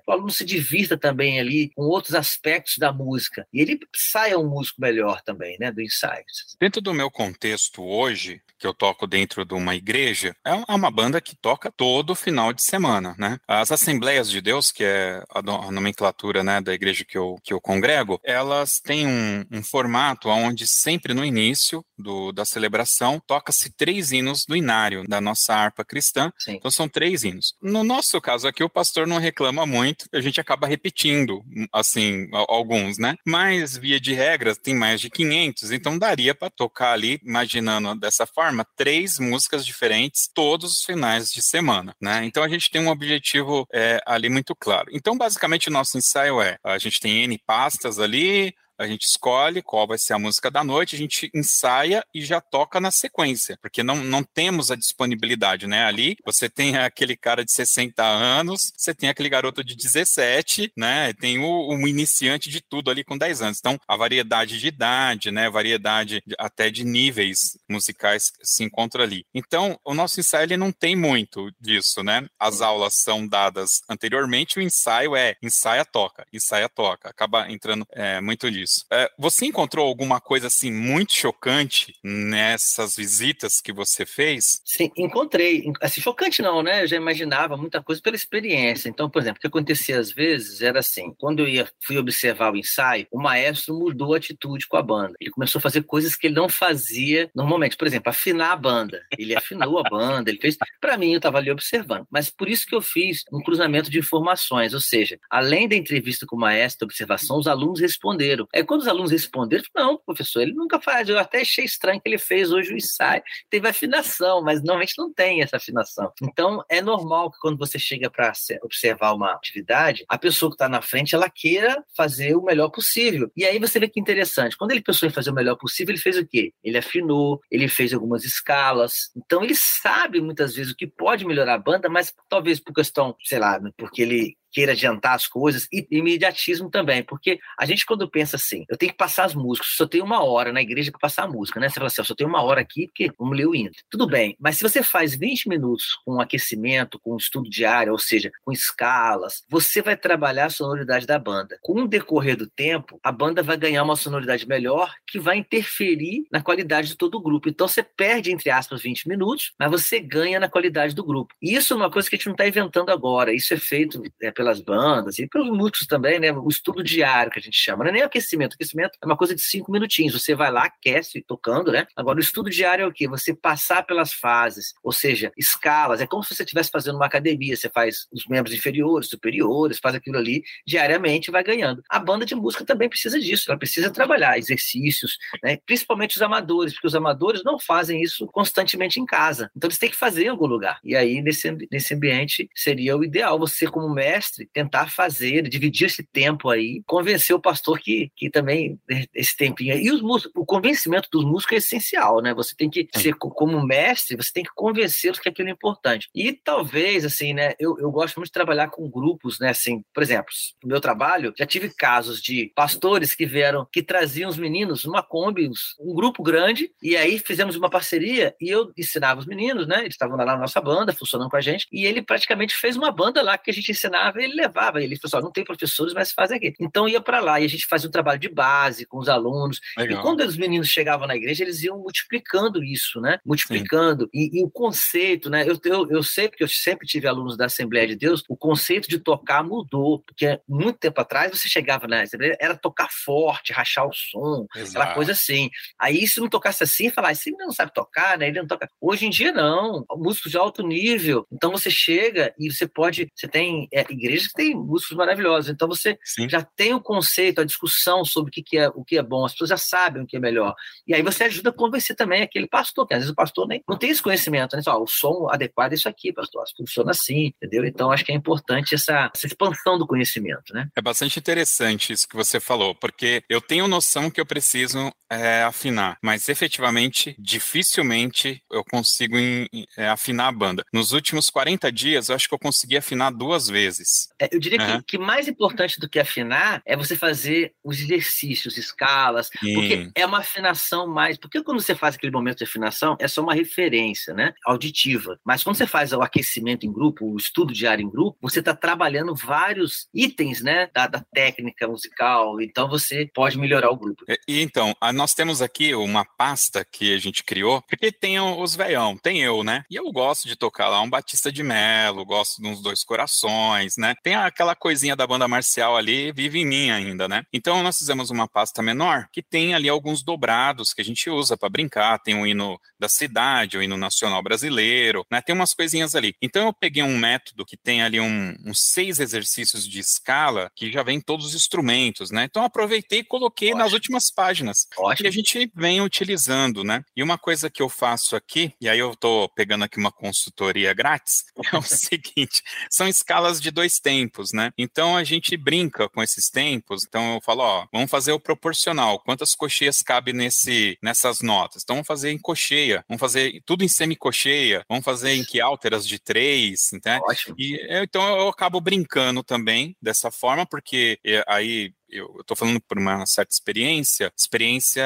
O aluno se divirta também ali com outros aspectos da música. E ele saia um músico melhor também, né, do ensaio. Dentro do meu contexto hoje, que eu toco dentro de uma igreja, é uma banda que toca todo final de semana, né? As Assembleias de Deus, que é a, nomenclatura né, da igreja que eu, que eu congrego, elas têm um, um formato onde sempre no início do, da celebração toca-se três hinos do inário da nossa harpa cristã. Sim. Então são três hinos. No nosso caso aqui, o pastor não reclama muito, a gente acaba repetindo, assim, alguns, né? Mas, via de regra, tem mais de 500, então daria para tocar ali, imaginando dessa forma, três músicas diferentes todos os finais de semana, né? Então a gente tem um objetivo é, ali muito claro. Então, basicamente, o nosso ensaio é: a gente tem N pastas ali, a gente escolhe qual vai ser a música da noite, a gente ensaia e já toca na sequência, porque não, não temos a disponibilidade, né? Ali você tem aquele cara de 60 anos, você tem aquele garoto de 17, né? Tem o, o iniciante de tudo ali com 10 anos. Então, a variedade de idade, né? Variedade de, até de níveis musicais se encontra ali. Então, o nosso ensaio ele não tem muito disso, né? As aulas são dadas anteriormente, o ensaio é ensaia, toca, ensaia, toca. Acaba entrando é, muito nisso É, você encontrou alguma coisa assim muito chocante nessas visitas que você fez? Sim, encontrei. Assim, chocante não, né? Eu já imaginava muita coisa pela experiência. Então, por exemplo, o que acontecia às vezes era assim: quando eu ia, fui observar o ensaio, o maestro mudou a atitude com a banda. Ele começou a fazer coisas que ele não fazia normalmente. Por exemplo, afinar a banda. Ele afinou a banda, ele fez. Para mim, eu estava ali observando. Mas por isso que eu fiz um cruzamento de informações, ou seja, além da entrevista com o maestro, observação, os alunos responderam. É quando os alunos responderam, não, professor, ele nunca faz. Eu até achei estranho que ele fez hoje o ensaio. Teve afinação, mas normalmente não tem essa afinação. Então, é normal que quando você chega para observar uma atividade, a pessoa que está na frente, ela queira fazer o melhor possível. E aí você vê que interessante. Quando ele pensou em fazer o melhor possível, ele fez o quê? Ele afinou, ele fez algumas escalas. Então, ele sabe muitas vezes o que pode melhorar a banda, mas talvez por questão, sei lá, porque ele queira adiantar as coisas e imediatismo também, porque a gente quando pensa assim, eu tenho que passar as músicas, só tenho uma hora na igreja para passar a música, né? Você fala assim, eu só tenho uma hora aqui porque vamos ler o hino. Tudo bem, mas se você faz 20 minutos com aquecimento, com estudo diário, ou seja, com escalas, você vai trabalhar a sonoridade da banda. Com o decorrer do tempo, a banda vai ganhar uma sonoridade melhor que vai interferir na qualidade de todo o grupo. Então você perde, entre aspas, 20 minutos, mas você ganha na qualidade do grupo. E isso é uma coisa que a gente não está inventando agora, isso é feito é, pelas bandas e pelos músicos também, né? O estudo diário que a gente chama, não é nem aquecimento. Aquecimento é uma coisa de cinco minutinhos. Você vai lá, aquece tocando, né? Agora, o estudo diário é o quê? Você passar pelas fases, ou seja, escalas. É como se você estivesse fazendo uma academia. Você faz os membros inferiores, superiores, faz aquilo ali diariamente vai ganhando. A banda de música também precisa disso. Ela precisa trabalhar exercícios, né? Principalmente os amadores, porque os amadores não fazem isso constantemente em casa. Então, eles têm que fazer em algum lugar. E aí, nesse, nesse ambiente, seria o ideal você, como mestre, mestre, tentar fazer, dividir esse tempo aí, convencer o pastor que, que também esse tempinho. E os músicos, o convencimento dos músicos é essencial, né? Você tem que ser como mestre, você tem que convencê-los que aquilo é importante. E talvez, assim, né? Eu, eu gosto muito de trabalhar com grupos, né? Assim, por exemplo, no meu trabalho, já tive casos de pastores que vieram, que traziam os meninos numa Kombi, um grupo grande, e aí fizemos uma parceria e eu ensinava os meninos, né? Eles estavam lá na nossa banda, funcionando com a gente, e ele praticamente fez uma banda lá que a gente ensinava ele levava, ele falou assim, não tem professores, mas faz aqui. Então ia para lá e a gente fazia um trabalho de base com os alunos. Legal. E quando os meninos chegavam na igreja, eles iam multiplicando isso, né? Multiplicando. E, e, o conceito, né? Eu, eu, eu sei, porque eu sempre tive alunos da Assembleia de Deus, o conceito de tocar mudou. Porque muito tempo atrás você chegava na Assembleia, era tocar forte, rachar o som, Exato. aquela coisa assim. Aí se não tocasse assim, falar, esse menino não sabe tocar, né? Ele não toca. Hoje em dia, não. Músicos de alto nível. Então você chega e você pode. Você tem é, igrejas que têm músicos maravilhosos. Então você Sim. já tem o conceito, a discussão sobre o que, que, é, o que é bom, as pessoas já sabem o que é melhor. E aí você ajuda a convencer também aquele pastor, que às vezes o pastor nem não tem esse conhecimento, né? Só, o som adequado é isso aqui, pastor, funciona assim, entendeu? Então acho que é importante essa, essa expansão do conhecimento, né? É bastante interessante isso que você falou, porque eu tenho noção que eu preciso é, afinar, mas efetivamente, dificilmente eu consigo em, é, afinar a banda. Nos últimos 40 dias, eu acho que eu consegui afinar duas vezes. É, eu diria uhum. que, que mais importante do que afinar é você fazer os exercícios, escalas, Sim. porque é uma afinação mais. Porque quando você faz aquele momento de afinação, é só uma referência, né? Auditiva. Mas quando você faz o aquecimento em grupo, o estudo diário em grupo, você está trabalhando vários itens, né? Da, da, técnica musical. Então você pode melhorar o grupo. E, e então, a, nós temos aqui uma pasta que a gente criou, porque tem os veião, tem eu, né? E eu gosto de tocar lá um Batista de Melo, gosto de uns Dois Corações, né? Tem aquela coisinha da banda marcial ali, vive em mim ainda, né? Então nós fizemos uma pasta menor que tem ali alguns dobrados que a gente usa para brincar, tem o hino da cidade, o hino nacional brasileiro, né? Tem umas coisinhas ali. Então eu peguei um método que tem ali um, uns seis exercícios de escala que já vem todos os instrumentos, né? Então aproveitei e coloquei Ótimo. nas últimas páginas. Ótimo. E a gente vem utilizando, né? E uma coisa que eu faço aqui, e aí eu tô pegando aqui uma consultoria grátis, é o seguinte: são escalas de dois tempos, né? Então a gente brinca com esses tempos. Então eu falo, ó, vamos fazer o proporcional. Quantas cocheias cabe nesse, nessas notas? Então vamos fazer em cocheia, vamos fazer tudo em semicocheia, vamos fazer em quiálteras de três, né? Ótimo. E então eu acabo brincando também dessa forma, porque eh, aí eu estou falando por uma certa experiência, experiência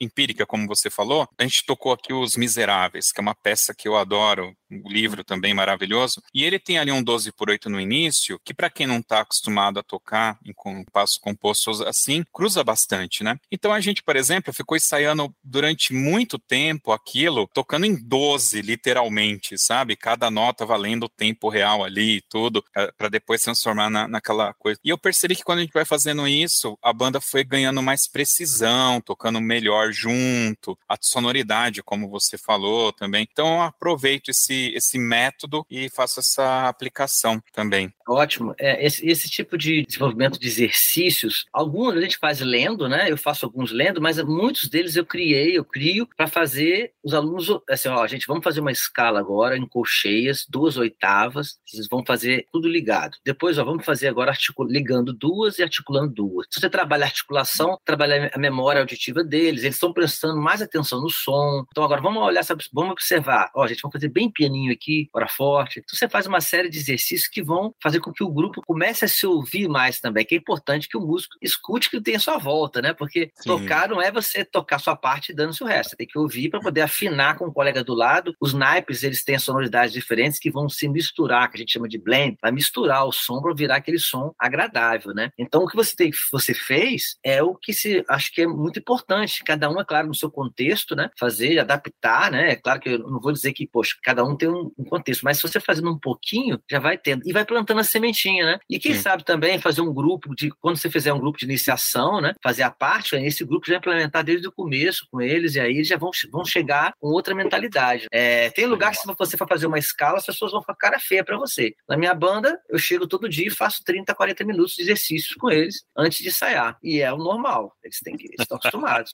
empírica, como você falou. A gente tocou aqui Os Miseráveis, que é uma peça que eu adoro, um livro também maravilhoso. E ele tem ali um 12 por 8 no início, que para quem não está acostumado a tocar em compassos compostos assim, cruza bastante, né? Então a gente, por exemplo, ficou ensaiando durante muito tempo aquilo, tocando em 12, literalmente, sabe? Cada nota valendo o tempo real ali e tudo, para depois transformar na, naquela coisa. E eu percebi que quando a gente vai fazendo isso, a banda foi ganhando mais precisão, tocando melhor junto, a sonoridade, como você falou também. Então eu aproveito esse, esse método e faço essa aplicação também. Ótimo. É, esse, esse tipo de desenvolvimento de exercícios, alguns a gente faz lendo, né? Eu faço alguns lendo, mas muitos deles eu criei, eu crio para fazer os alunos, assim, ó, gente, vamos fazer uma escala agora em colcheias, duas oitavas, vocês vão fazer tudo ligado. Depois, ó, vamos fazer agora ligando duas e articulando duas. Se você trabalha a articulação, trabalha a memória auditiva deles, eles estão prestando mais atenção no som. Então agora vamos olhar, vamos observar. Ó, gente, vamos fazer bem pianinho aqui, hora forte. Então você faz uma série de exercícios que vão fazer com que o grupo comece a se ouvir mais também, que é importante que o músico escute que tem a sua volta, né? Porque Sim. tocar não é você tocar sua parte e dando-se o resto. Você tem que ouvir para poder afinar com o colega do lado. Os naipes, eles têm sonoridades diferentes que vão se misturar, que a gente chama de blend, vai misturar o som para virar aquele som agradável, né? Então o que você tem você fez é o que se acho que é muito importante. Cada um, é claro, no seu contexto, né? Fazer, adaptar, né? É claro que eu não vou dizer que, poxa, cada um tem um, um contexto, mas se você fazendo um pouquinho, já vai tendo. E vai plantando a sementinha, né? E quem Sim. sabe também fazer um grupo de, quando você fizer um grupo de iniciação, né? Fazer a parte, esse grupo já implementar desde o começo com eles, e aí eles já vão, vão chegar com outra mentalidade. É, tem lugar que se você for fazer uma escala, as pessoas vão ficar cara feia para você. Na minha banda, eu chego todo dia e faço 30, 40 minutos de exercícios com eles antes de ensaiar. E é o normal. Eles têm que estão acostumados.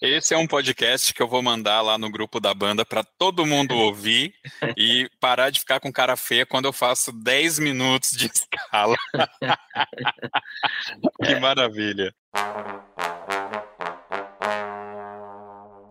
Esse é um podcast que eu vou mandar lá no grupo da banda para todo mundo ouvir e parar de ficar com cara feia quando eu faço 10 minutos de escala. que maravilha.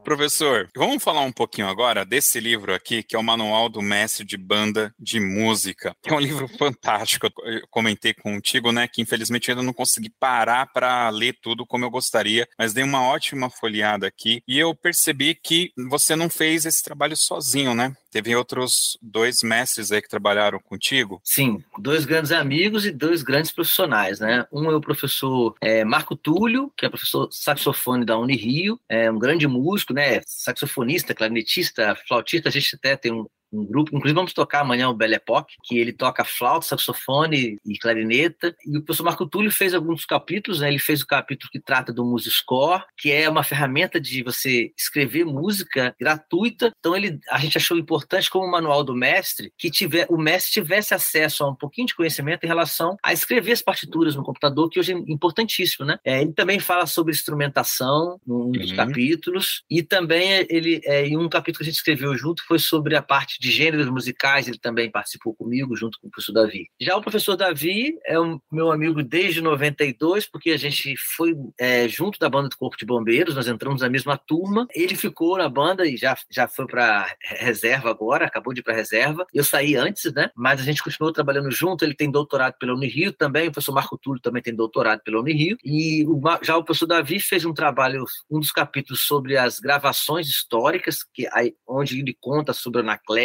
Professor, vamos falar um pouquinho agora desse livro aqui, que é o Manual do Mestre de Banda de Música, é um livro fantástico. Eu comentei contigo, né, que infelizmente ainda não consegui parar para ler tudo como eu gostaria, mas dei uma ótima folheada aqui e eu percebi que você não fez esse trabalho sozinho, né? Teve outros dois mestres aí que trabalharam contigo? Sim, dois grandes amigos e dois grandes profissionais, né? Um é o professor é, Marco Túlio, que é professor saxofone da Unirio, é um grande músico, né? Saxofonista, clarinetista, flautista, a gente até tem um, um grupo, inclusive vamos tocar amanhã o Belle Époque, que ele toca flauta, saxofone e clarineta. E o professor Marco Túlio fez alguns capítulos, né? Ele fez o capítulo que trata do MuseScore, que é uma ferramenta de você escrever música gratuita. Então ele, a gente achou importante como manual do mestre que tiver, o mestre tivesse acesso a um pouquinho de conhecimento em relação a escrever as partituras no computador, que hoje é importantíssimo, né? É, ele também fala sobre instrumentação num dos uhum. capítulos e também ele é, em um capítulo que a gente escreveu junto foi sobre a parte de gêneros musicais, ele também participou comigo, junto com o professor Davi. Já o professor Davi é um meu amigo desde 92, porque a gente foi é, junto da banda do Corpo de Bombeiros, nós entramos na mesma turma. Ele ficou na banda e já, já foi para reserva agora, acabou de ir para reserva. Eu saí antes, né? Mas a gente continuou trabalhando junto. Ele tem doutorado pela Unirio também, o professor Marco Túlio também tem doutorado pela Unirio. E o, já o professor Davi fez um trabalho, um dos capítulos sobre as gravações históricas, que aí, onde ele conta sobre a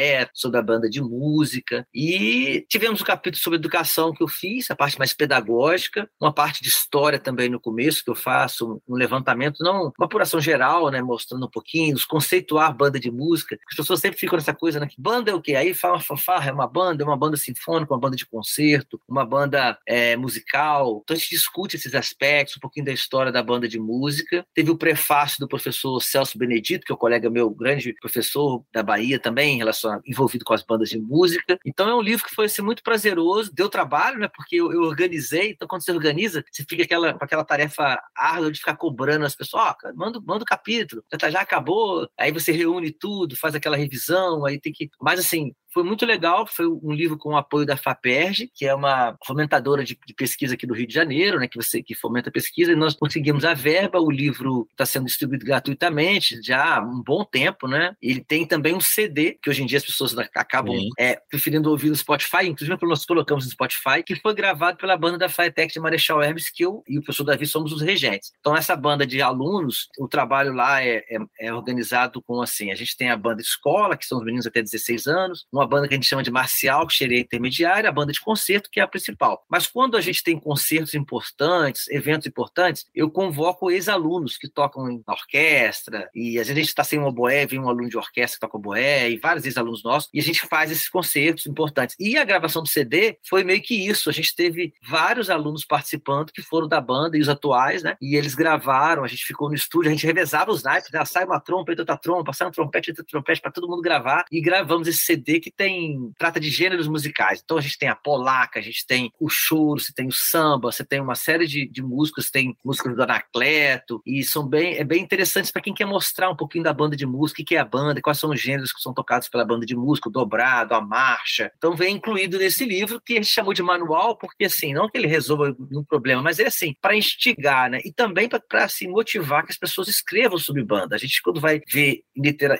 Anacleia, sobre a banda de música. E tivemos um capítulo sobre educação que eu fiz, a parte mais pedagógica, uma parte de história também no começo, que eu faço um levantamento, não uma apuração geral, né, mostrando um pouquinho, os conceituar banda de música. As pessoas sempre ficam nessa coisa, né? Que banda é o quê? Aí fala fanfarra, é uma banda, é uma banda sinfônica, uma banda de concerto, uma banda é, musical. Então a gente discute esses aspectos, um pouquinho da história da banda de música. Teve o prefácio do professor Celso Benedito, que é o colega meu, grande professor da Bahia também, em relação envolvido com as bandas de música. Então é um livro que foi assim, muito prazeroso, deu trabalho, né? Porque eu, eu organizei. Então, quando você organiza, você fica aquela, com aquela tarefa árdua de ficar cobrando as pessoas, ó, oh, manda, manda o capítulo, já, tá, já acabou. Aí você reúne tudo, faz aquela revisão, aí tem que. Mas assim, foi muito legal, foi um livro com o apoio da FAPERJ, que é uma fomentadora de, de, pesquisa aqui do Rio de Janeiro, né, que você que fomenta pesquisa, e nós conseguimos a verba, o livro está sendo distribuído gratuitamente já há um bom tempo, né? Ele tem também um CD, que hoje em dia as pessoas acabam é, preferindo ouvir no Spotify, inclusive nós colocamos no Spotify, que foi gravado pela banda da Firetech de Marechal Hermes, que eu e o professor Davi somos os regentes. Então, essa banda de alunos, o trabalho lá é, é, é organizado com assim, a gente tem a banda escola, que são os meninos até 16 anos, uma banda que a gente chama de marcial, que seria intermediária, a banda de concerto, que é a principal. Mas quando a gente tem concertos importantes, eventos importantes, eu convoco ex-alunos que tocam na orquestra, e às vezes a gente está sem um oboé, vem um aluno de orquestra que toca oboé, e vários ex-alunos nossos, e a gente faz esses concertos importantes. E a gravação do CD foi meio que isso, a gente teve vários alunos participando que foram da banda e os atuais, né? E eles gravaram, a gente ficou no estúdio, a gente revezava os naipes, né? sai uma trompa, outra trompa, sai um trompete, entra trompete, para todo mundo gravar, e gravamos esse CD que tem trata de gêneros musicais. Então a gente tem a polaca, a gente tem o choro, você tem o samba, você tem uma série de, de músicas, tem músicas do Anacleto, e são bem, é bem interessantes para quem quer mostrar um pouquinho da banda de música, o que é a banda, quais são os gêneros que são tocados pela banda de música, o dobrado, a marcha. Então vem incluído nesse livro, que a gente chamou de manual, porque assim, não que ele resolva um problema, mas é assim, para instigar, né? E também para assim, motivar que as pessoas escrevam sobre banda. A gente, quando vai ver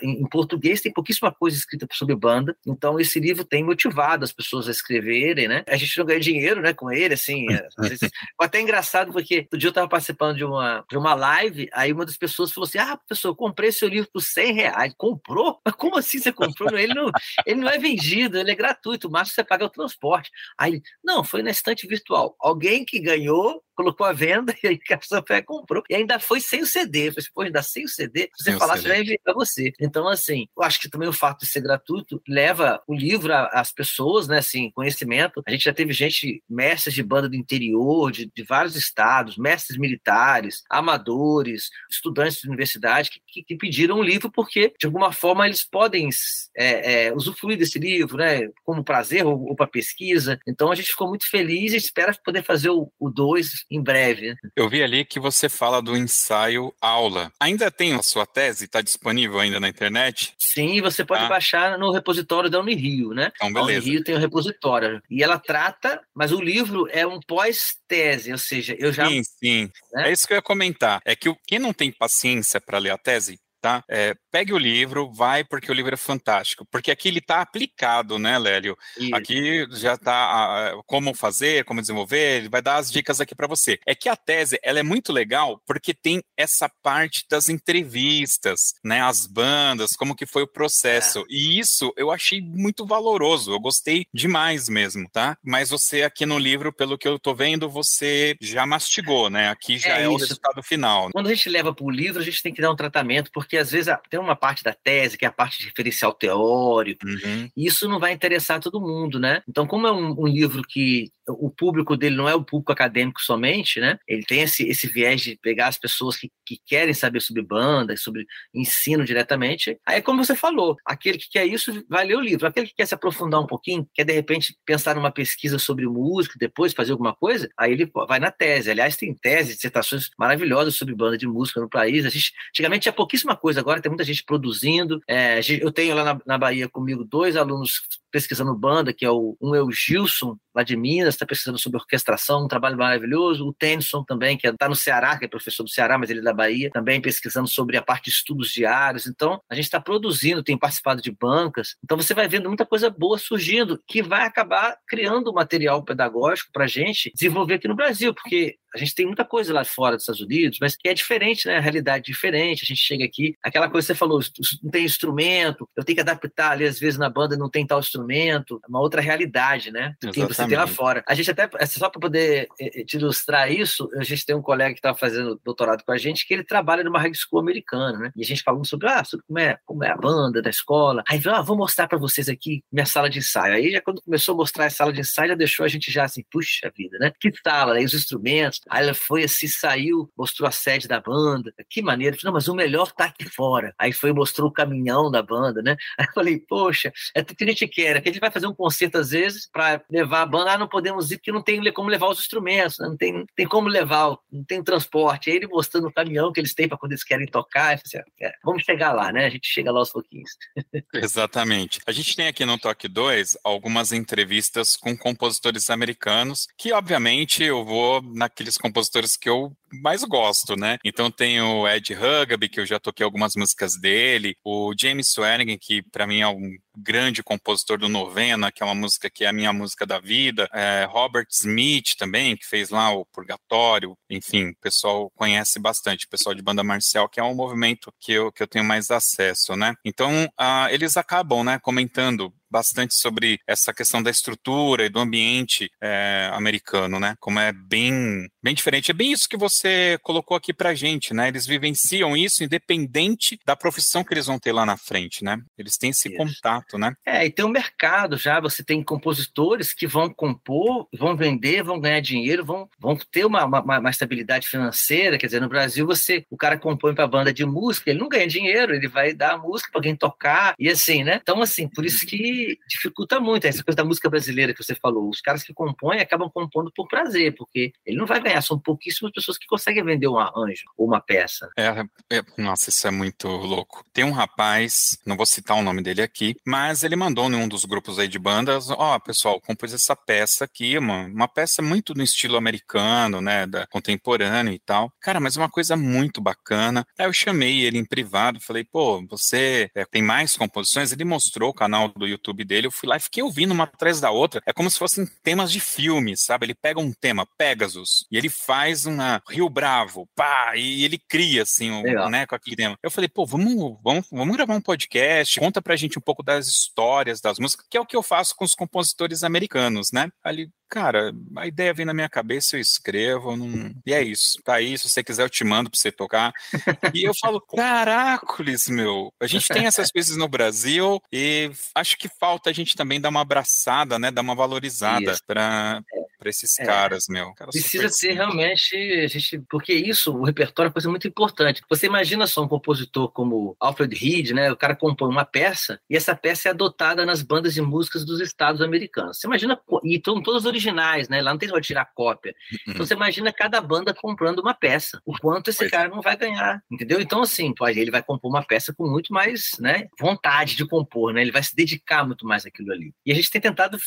em, em português, tem pouquíssima coisa escrita sobre banda, então esse livro tem motivado as pessoas a escreverem, né? A gente não ganha dinheiro, né, com ele, assim. É, vezes... Foi até engraçado porque outro dia eu estava participando de uma, de uma live, aí uma das pessoas falou assim: Ah, professor, eu comprei seu livro por 100 reais. Comprou? Mas como assim você comprou? Ele não, ele não é vendido, ele é gratuito, o máximo você paga o transporte. Aí não, foi na estante virtual. Alguém que ganhou colocou a venda e aí a pessoa comprou. E ainda foi sem o CD. Eu falei, assim, pô, ainda sem o CD, se você falar, você vai enviar para você. Então, assim, eu acho que também o fato de ser gratuito leva o livro às pessoas, né? Assim, conhecimento. A gente já teve gente, mestres de banda do interior, de, de vários estados, mestres militares, amadores, estudantes de universidade que, que, que pediram um livro porque, de alguma forma, eles podem é, é, usufruir desse livro, né? Como prazer ou, ou para pesquisa. Então, a gente ficou muito feliz e espera poder fazer o 2 em breve. Eu vi ali que você fala do ensaio aula. Ainda tem a sua tese? Está disponível ainda na internet? Sim, você pode ah. baixar no repositório da Unirio, né? Então, beleza. A Unirio tem o repositório. E ela trata, mas o livro é um pós-tese, ou seja, eu já... Sim, sim. Né? É isso que eu ia comentar. É que quem não tem paciência para ler a tese, tá? É, pegue o livro, vai porque o livro é fantástico, porque aqui ele está aplicado, né, Lélio? Isso. Aqui já está como fazer, como desenvolver, ele vai dar as dicas aqui para você. É que a tese, ela é muito legal porque tem essa parte das entrevistas, né, as bandas, como que foi o processo. É. E isso eu achei muito valoroso, eu gostei demais mesmo, tá? Mas você aqui no livro, pelo que eu tô vendo, você já mastigou, né? Aqui já é, é o resultado final. Quando a gente leva para o livro, a gente tem que dar um tratamento, porque às vezes tem uma parte da tese, que é a parte de referencial teórico, uhum. e isso não vai interessar todo mundo, né? Então, como é um, um livro que o público dele não é o público acadêmico somente, né? Ele tem esse, esse viés de pegar as pessoas que, que querem saber sobre banda, sobre ensino diretamente. Aí, como você falou, aquele que quer isso vai ler o livro. Aquele que quer se aprofundar um pouquinho, quer de repente pensar numa pesquisa sobre música, depois fazer alguma coisa, aí ele vai na tese. Aliás, tem tese, dissertações maravilhosas sobre banda de música no país. A gente, antigamente tinha pouquíssima coisa, agora tem muita gente produzindo. É, eu tenho lá na, na Bahia comigo dois alunos pesquisando banda, que é o, um é o Gilson, lá de Minas, está pesquisando sobre orquestração, um trabalho maravilhoso. O Tennyson também, que está no Ceará, que é professor do Ceará, mas ele é da Bahia, também pesquisando sobre a parte de estudos diários. Então, a gente está produzindo, tem participado de bancas. Então, você vai vendo muita coisa boa surgindo, que vai acabar criando material pedagógico para a gente desenvolver aqui no Brasil, porque a gente tem muita coisa lá fora dos Estados Unidos, mas que é diferente, né? A realidade é diferente. A gente chega aqui, aquela coisa que você falou, não tem instrumento, eu tenho que adaptar ali, às vezes na banda não tem tal instrumento, é uma outra realidade, né? Do que você tem lá fora. A gente até, é só para poder é, te ilustrar isso, a gente tem um colega que está fazendo doutorado com a gente, que ele trabalha numa high school americana, né? E a gente falando sobre, ah, sobre como é, como é a banda da escola. Aí, ah, vou mostrar para vocês aqui minha sala de ensaio. Aí, já quando começou a mostrar a sala de ensaio, já deixou a gente já assim, puxa vida, né? Que sala, né? Os instrumentos, Aí ela foi assim, saiu, mostrou a sede da banda. Que maneiro. Falei, não, mas o melhor tá aqui fora. Aí foi mostrou o caminhão da banda, né? Aí eu falei, poxa, é tudo que a gente quer. É que a gente vai fazer um concerto às vezes para levar a banda. Ah, não podemos ir porque não tem como levar os instrumentos, né? não tem, tem como levar, não tem transporte. Aí ele mostrando o caminhão que eles têm para quando eles querem tocar. Assim, é, vamos chegar lá, né? A gente chega lá aos pouquinhos. Exatamente. A gente tem aqui no Toque 2 algumas entrevistas com compositores americanos que, obviamente, eu vou naqueles compositores que eu mais gosto, né? Então tem o Ed Hugaby, que eu já toquei algumas músicas dele, o James Swearingen, que para mim é um grande compositor do Novena, que é uma música que é a minha música da vida, é, Robert Smith também, que fez lá o Purgatório, enfim, o pessoal conhece bastante, o pessoal de banda marcial, que é um movimento que eu, que eu tenho mais acesso, né? Então, uh, eles acabam, né, comentando bastante sobre essa questão da estrutura e do ambiente é, americano, né? Como é bem, bem diferente. É bem isso que você colocou aqui pra gente, né? Eles vivenciam isso independente da profissão que eles vão ter lá na frente, né? Eles têm esse isso. contato, né? É, e tem um mercado já, você tem compositores que vão compor, vão vender, vão ganhar dinheiro, vão, vão ter uma, uma, uma estabilidade financeira, quer dizer, no Brasil você, o cara compõe para banda de música, ele não ganha dinheiro, ele vai dar música para alguém tocar, e assim, né? Então, assim, por isso que dificulta muito essa coisa da música brasileira que você falou. Os caras que compõem acabam compondo por prazer, porque ele não vai ganhar, são pouquíssimas pessoas que conseguem vender um arranjo ou uma peça. É, é, nossa, isso é muito louco. Tem um rapaz, não vou citar o nome dele aqui, mas ele mandou em um dos grupos aí de bandas, ó, oh, pessoal, compôs essa peça aqui, uma, uma peça muito no estilo americano, né, da contemporâneo e tal. Cara, mas uma coisa muito bacana. Aí eu chamei ele em privado, falei, pô, você é, tem mais composições? Ele mostrou o canal do YouTube YouTube dele, eu fui lá e fiquei ouvindo uma atrás da outra. É como se fossem temas de filme, sabe? Ele pega um tema, Pegasus, e ele faz uma Rio Bravo, pá, e ele cria, assim, um, né, com aquele tema. Eu falei, pô, vamos, vamos, vamos gravar um podcast, conta pra gente um pouco das histórias das músicas, que é o que eu faço com os compositores americanos, né? Ali, cara, a ideia vem na minha cabeça, eu escrevo, não... e é isso. Tá aí, se você quiser, eu te mando pra você tocar. e eu falo, caracoles, meu, a gente tem essas coisas no Brasil e acho que falta a gente também dar uma abraçada, né, dar uma valorizada para para esses é. caras, meu. Cara Precisa ser realmente, a gente, porque isso, o repertório é coisa muito importante. Você imagina só um compositor como Alfred Reed, né? O cara compõe uma peça e essa peça é adotada nas bandas de músicas dos estados americanos. Você imagina, e estão todas originais, né? Lá não tem como tirar cópia. Uhum. Então você imagina cada banda comprando uma peça. O quanto esse cara não vai ganhar, entendeu? Então assim, ele vai compor uma peça com muito mais, né, vontade de compor, né? Ele vai se dedicar muito mais àquilo ali. E a gente tem tentado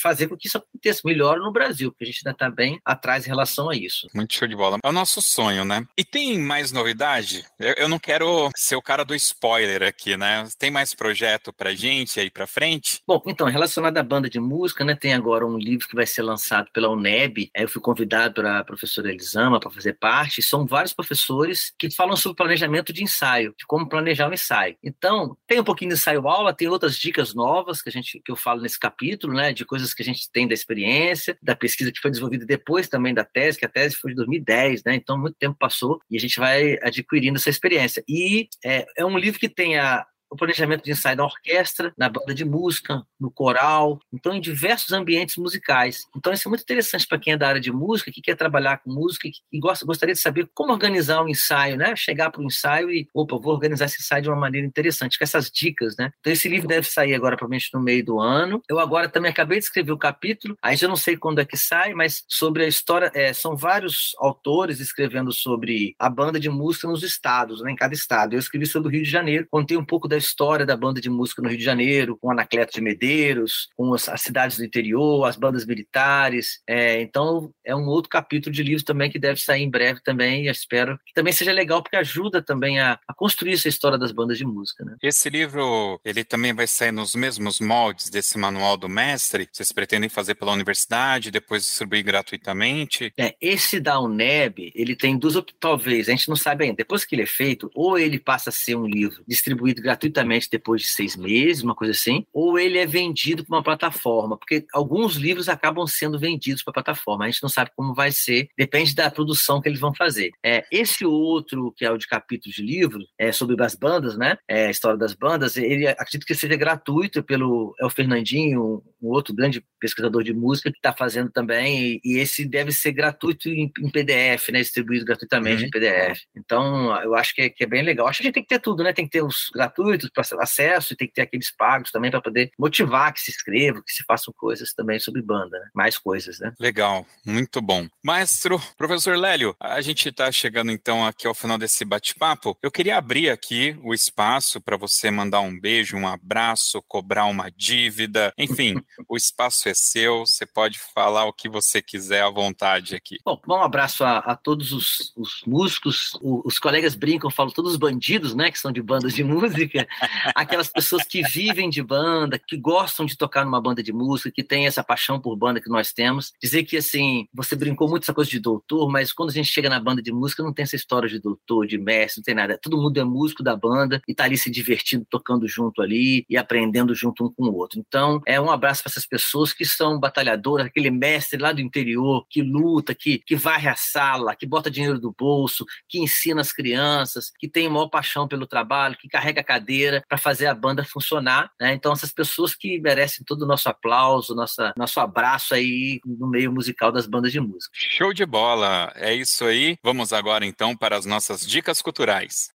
fazer com que isso aconteça melhor no Brasil, porque a gente ainda está bem atrás em relação a isso. Muito show de bola. É o nosso sonho, né? E tem mais novidade? Eu, eu não quero ser o cara do spoiler aqui, né? Tem mais projeto pra gente aí pra frente? Bom, então, relacionado à banda de música, né, tem agora um livro que vai ser lançado pela UNEB. Aí eu fui convidado pela professora Elisama para fazer parte. São vários professores que falam sobre planejamento de ensaio, de como planejar o ensaio. Então, tem um pouquinho de ensaio-aula, tem outras dicas novas que a gente que eu falo nesse capítulo, né, de coisas que a gente tem da experiência, da pesquisa que foi desenvolvida depois também da tese, que a tese foi de 2010, né? Então muito tempo passou e a gente vai adquirindo essa experiência. E é, é um livro que tem a, planejamento de ensaio da orquestra, na banda de música, no coral, então em diversos ambientes musicais. Então isso é muito interessante para quem é da área de música, que quer trabalhar com música e gosta, gostaria de saber como organizar um ensaio, né? Chegar para o ensaio e, opa, vou organizar esse ensaio de uma maneira interessante, com essas dicas, né? Então esse livro deve sair agora provavelmente no meio do ano. Eu agora também acabei de escrever o capítulo, aí já não sei quando é que sai, mas sobre a história, é, são vários autores escrevendo sobre a banda de música nos estados, né? Em cada estado. Eu escrevi sobre o Rio de Janeiro, contei um pouco da história da banda de música no Rio de Janeiro, com Anacleto de Medeiros, com as, as cidades do interior, as bandas militares. É, então, é um outro capítulo de livro também que deve sair em breve também, e espero que também seja legal, porque ajuda também a, a construir essa história das bandas de música. Né? Esse livro, ele também vai sair nos mesmos moldes desse manual do mestre? Vocês pretendem fazer pela universidade, depois distribuir gratuitamente? É, esse da UNEB, ele tem duas, talvez, a gente não sabe ainda, depois que ele é feito, ou ele passa a ser um livro distribuído gratuitamente depois de seis meses, uma coisa assim, ou ele é vendido para uma plataforma, porque alguns livros acabam sendo vendidos para plataforma. A gente não sabe como vai ser, depende da produção que eles vão fazer. É, esse outro, que é o de capítulo de livro, é sobre as bandas, né? É, a história das bandas, ele acredito que seja gratuito pelo é o Fernandinho, um outro grande pesquisador de música que está fazendo também, e, e, esse deve ser gratuito em, em PDF, né? Distribuído gratuitamente uhum. em PDF. Então, eu acho que é, que é, bem legal. Acho que a gente tem que ter tudo, né? Tem que ter os gratuitos para acesso e tem que ter aqueles pagos também para poder motivar que se escreva, que se façam coisas também sobre banda, né? mais coisas, né? Legal, muito bom. Maestro, professor Lélio, a gente está chegando então aqui ao final desse bate-papo. Eu queria abrir aqui o espaço para você mandar um beijo, um abraço, cobrar uma dívida, enfim, o espaço é seu, você pode falar o que você quiser à vontade aqui. Bom, um abraço a, a todos os, os músicos, os, os colegas brincam, falam todos os bandidos, né, que são de bandas de música, aquelas pessoas que vivem de banda, que gostam de tocar numa banda de música, que tem essa paixão por banda que nós temos. Dizer que, assim, você brincou muito essa coisa de doutor, mas quando a gente chega na banda de música, não tem essa história de doutor, de mestre, não tem nada. Todo mundo é músico da banda e tá ali se divertindo, tocando junto ali e aprendendo junto um com o outro. Então, é um abraço para essas pessoas que são batalhadoras, aquele mestre lá do interior, que luta, que, que varre a sala, que bota dinheiro do bolso, que ensina as crianças, que tem maior paixão pelo trabalho, que carrega a cadeira para fazer a banda funcionar. Né? Então, essas pessoas que merecem todo o nosso aplauso, nossa, nosso abraço aí no meio musical das bandas de música. Show de bola! É isso aí. Vamos agora então para as nossas dicas culturais.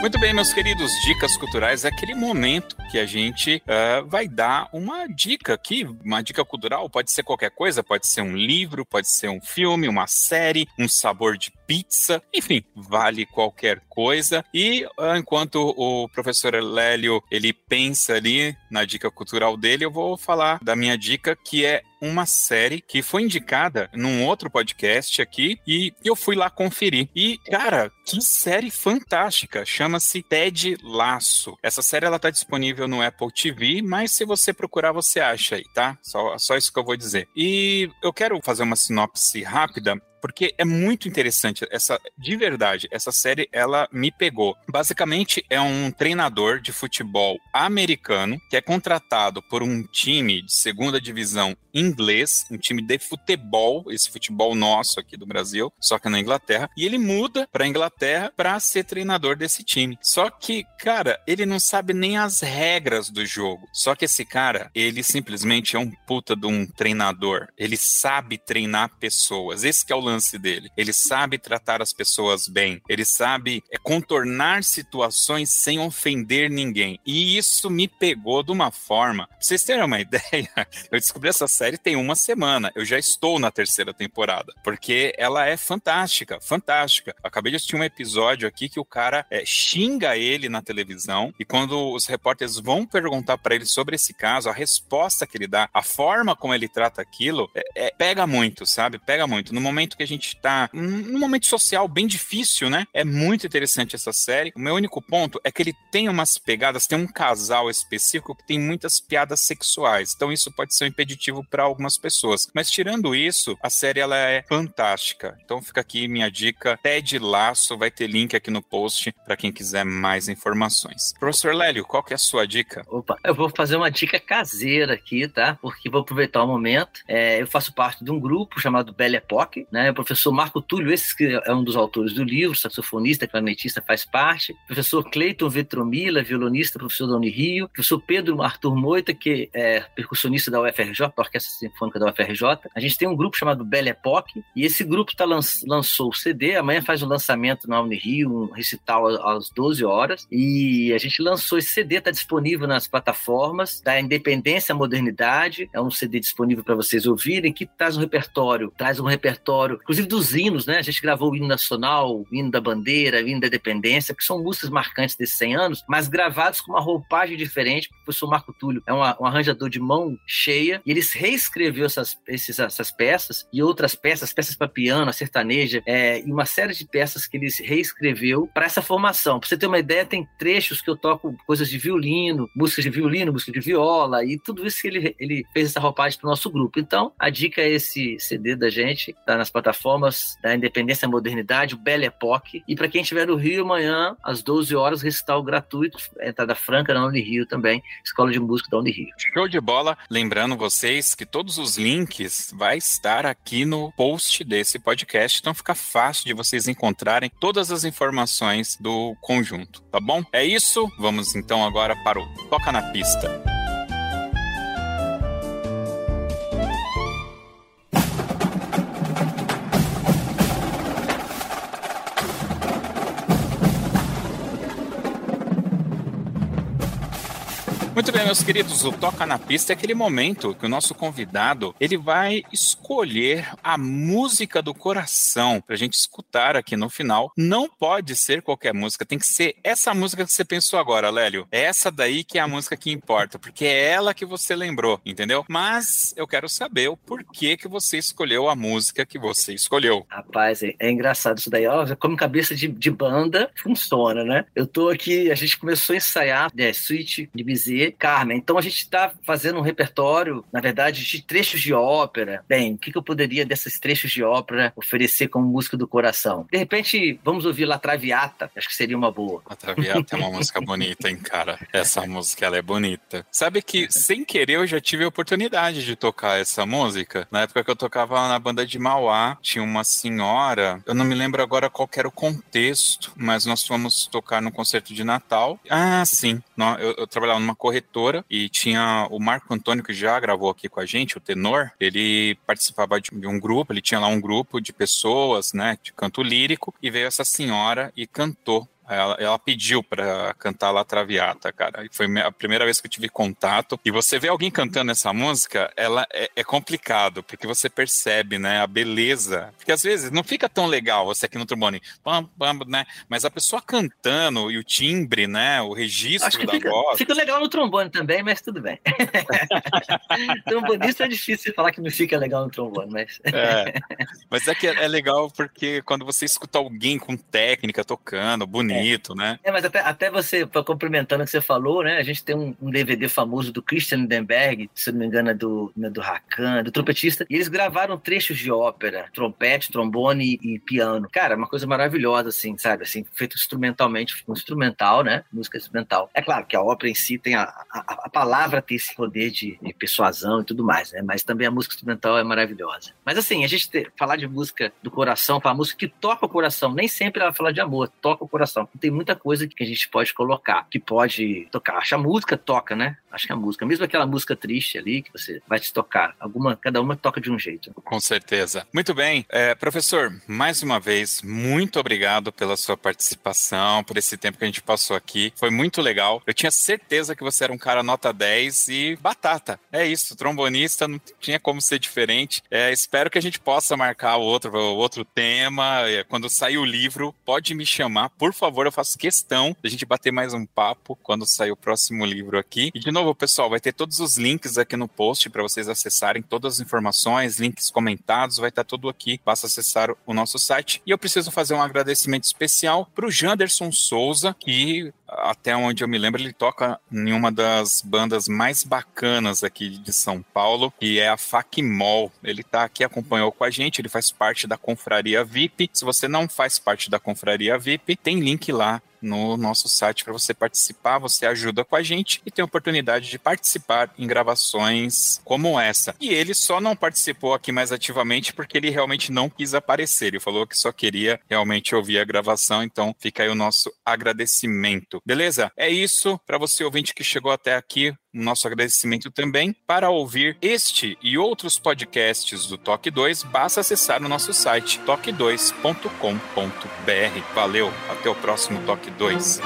Muito bem, meus queridos, dicas culturais é aquele momento que a gente uh, vai dar uma dica aqui, uma dica cultural, pode ser qualquer coisa, pode ser um livro, pode ser um filme, uma série, um sabor de pizza, enfim, vale qualquer coisa. E uh, enquanto o professor Lélio ele pensa ali na dica cultural dele, eu vou falar da minha dica que é uma série que foi indicada num outro podcast aqui e eu fui lá conferir. E, cara, que série fantástica! Chama-se Ted Laço. Essa série ela tá disponível no Apple TV, mas se você procurar, você acha aí, tá? Só, só isso que eu vou dizer. E eu quero fazer uma sinopse rápida porque é muito interessante essa de verdade essa série ela me pegou. Basicamente é um treinador de futebol americano que é contratado por um time de segunda divisão inglês um time de futebol esse futebol nosso aqui do Brasil só que na Inglaterra e ele muda para Inglaterra para ser treinador desse time. Só que cara ele não sabe nem as regras do jogo. Só que esse cara ele simplesmente é um puta de um treinador. Ele sabe treinar pessoas. Esse que é o lance dele. Ele sabe tratar as pessoas bem, ele sabe é, contornar situações sem ofender ninguém. E isso me pegou de uma forma. Pra vocês terem uma ideia, eu descobri essa série tem uma semana. Eu já estou na terceira temporada, porque ela é fantástica, fantástica. Acabei de assistir um episódio aqui que o cara é, xinga ele na televisão e quando os repórteres vão perguntar para ele sobre esse caso, a resposta que ele dá, a forma como ele trata aquilo, é, é, pega muito, sabe? Pega muito. No momento que a gente tá num momento social bem difícil, né? É muito interessante essa série. O meu único ponto é que ele tem umas pegadas, tem um casal específico que tem muitas piadas sexuais. Então isso pode ser um impeditivo para algumas pessoas. Mas tirando isso, a série ela é fantástica. Então fica aqui minha dica, Ted Laço, vai ter link aqui no post para quem quiser mais informações. Professor Lélio, qual que é a sua dica? Opa, eu vou fazer uma dica caseira aqui, tá? Porque vou aproveitar o momento. É, eu faço parte de um grupo chamado Belle Époque, né? O professor Marco Túlio, esse que é um dos autores do livro, saxofonista, clarinetista, faz parte. O professor Cleiton Vetromila, violonista, professor da Unirio. Professor Pedro Arthur Moita, que é percussionista da UFRJ, da Orquestra Sinfônica da UFRJ. A gente tem um grupo chamado Belle Époque, e esse grupo tá lan lançou o CD, amanhã faz o um lançamento na Unirio, um recital às 12 horas, e a gente lançou esse CD, tá disponível nas plataformas da Independência à Modernidade, é um CD disponível para vocês ouvirem, que traz um repertório, traz um repertório, inclusive dos hinos, né? A gente gravou o hino nacional, o hino da bandeira, o hino da independência, que são músicas marcantes desses 100 anos, mas gravados com uma roupagem diferente. O professor Marco Túlio é um, um arranjador de mão cheia, e ele reescreveu essas, esses, essas peças e outras peças, peças para piano, sertaneja, é, e uma série de peças que ele reescreveu para essa formação. Para você ter uma ideia, tem trechos que eu toco coisas de violino, músicas de violino, música de viola, e tudo isso que ele, ele fez essa roupagem para o nosso grupo. Então, a dica é esse CD da gente, tá nas plataformas da Independência e Modernidade, o Belle Époque. E para quem estiver no Rio amanhã, às 12 horas, recital gratuito, entrada franca na Unirio também, Escola de Música da Unirio. Show de bola. Lembrando vocês que todos os links vai estar aqui no post desse podcast, então fica fácil de vocês encontrarem todas as informações do conjunto, tá bom? É isso, vamos então agora para o Toca na Pista. Muito bem, meus queridos, o Toca na Pista é aquele momento que o nosso convidado ele vai escolher a música do coração para a gente escutar aqui no final. Não pode ser qualquer música, tem que ser essa música que você pensou agora, Lélio. É essa daí que é a música que importa, porque é ela que você lembrou, entendeu? Mas eu quero saber o porquê que você escolheu a música que você escolheu. Rapaz, é, é engraçado isso daí. Ó, como cabeça de, de, banda funciona, né? Eu tô aqui, a gente começou a ensaiar é, Suite de Bizet Carmen. Então a gente está fazendo um repertório, na verdade, de trechos de ópera. Bem, o que, que eu poderia desses trechos de ópera oferecer como música do coração? De repente, vamos ouvir La Traviata, acho que seria uma boa. La Traviata é uma música bonita, hein, cara? Essa música, ela é bonita. Sabe que, sem querer, eu já tive a oportunidade de tocar essa música. Na época que eu tocava na banda de Mauá, tinha uma senhora, eu não me lembro agora qual era o contexto, mas nós fomos tocar no concerto de Natal. Ah, sim. Eu, eu trabalhava numa corretora corretora e tinha o Marco Antônio, que já gravou aqui com a gente, o tenor, ele participava de um grupo, ele tinha lá um grupo de pessoas, né, de canto lírico, e veio essa senhora e cantou ela, ela pediu para cantar La Traviata, cara. E foi a primeira vez que eu tive contato. E você vê alguém cantando essa música, ela é, é, complicado, porque você percebe, né, a beleza. Porque às vezes não fica tão legal você aqui no trombone, pam, pam, né? Mas a pessoa cantando e o timbre, né, o registro Acho que da fica, voz. Fica legal no trombone também, mas tudo bem. Trombonista é difícil falar que não fica legal no trombone, mas. é, mas é que é legal porque quando você escuta alguém com técnica tocando, bonito bonito, né? É, mas até, até você, complementando o que você falou, né? A gente tem um, um DVD famoso do Christian Lindenberg, se não me engano, é do, é do Rakan, do trompetista, e eles gravaram trechos de ópera, trompete, trombone e, piano. Cara, uma coisa maravilhosa, assim, sabe? Assim, feito instrumentalmente, um instrumental, né? Música instrumental. É claro que a ópera em si tem a, a, a palavra tem esse poder de, de, persuasão e tudo mais, né? Mas também a música instrumental é maravilhosa. Mas assim, a gente ter, falar de música do coração, falar música que toca o coração, nem sempre ela fala de amor, toca o coração tem muita coisa que a gente pode colocar, que pode tocar. Acho a música toca, né? Acho que a música, mesmo aquela música triste ali que você vai te tocar, alguma, cada uma toca de um jeito. Com certeza. Muito bem, é, professor, mais uma vez, muito obrigado pela sua participação, por esse tempo que a gente passou aqui. Foi muito legal. Eu tinha certeza que você era um cara nota 10 e batata. É isso, trombonista não tinha como ser diferente. É, espero que a gente possa marcar outro, outro tema. É, quando sair o livro, pode me chamar, por favor. Eu faço questão da gente bater mais um papo quando sair o próximo livro aqui. E de novo, pessoal, vai ter todos os links aqui no post para vocês acessarem todas as informações, links comentados, vai estar tudo aqui. Basta acessar o nosso site. E eu preciso fazer um agradecimento especial para o Janderson Souza, que até onde eu me lembro, ele toca em uma das bandas mais bacanas aqui de São Paulo, que é a Facmol. Ele está aqui, acompanhou com a gente, ele faz parte da Confraria VIP. Se você não faz parte da Confraria VIP, tem link lá no nosso site para você participar, você ajuda com a gente e tem a oportunidade de participar em gravações como essa. E ele só não participou aqui mais ativamente porque ele realmente não quis aparecer. Ele falou que só queria realmente ouvir a gravação, então fica aí o nosso agradecimento. Beleza? É isso para você ouvinte que chegou até aqui nosso agradecimento também. Para ouvir este e outros podcasts do Toque 2, basta acessar o nosso site toque2.com.br. Valeu, até o próximo Toque 2.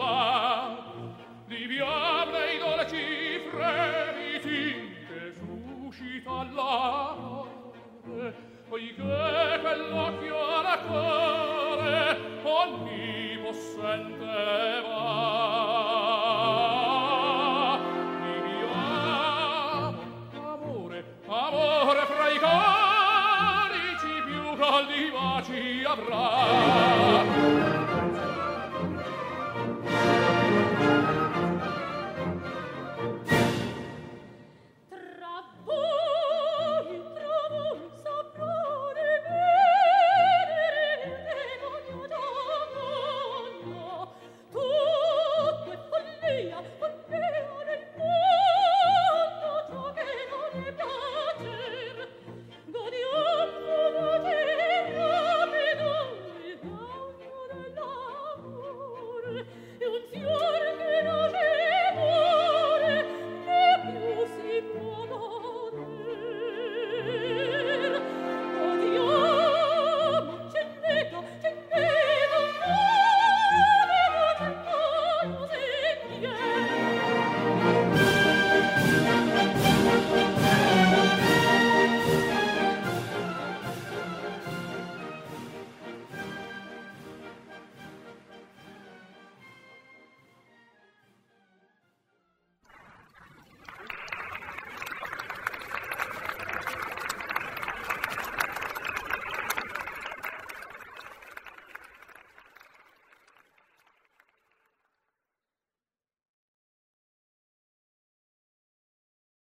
volontà liviane i dolci fremiti che suscita l'amore. Poiché quell'occhio alla cuore ogni possente va. Liviane amore amore fra i corici più caldi baci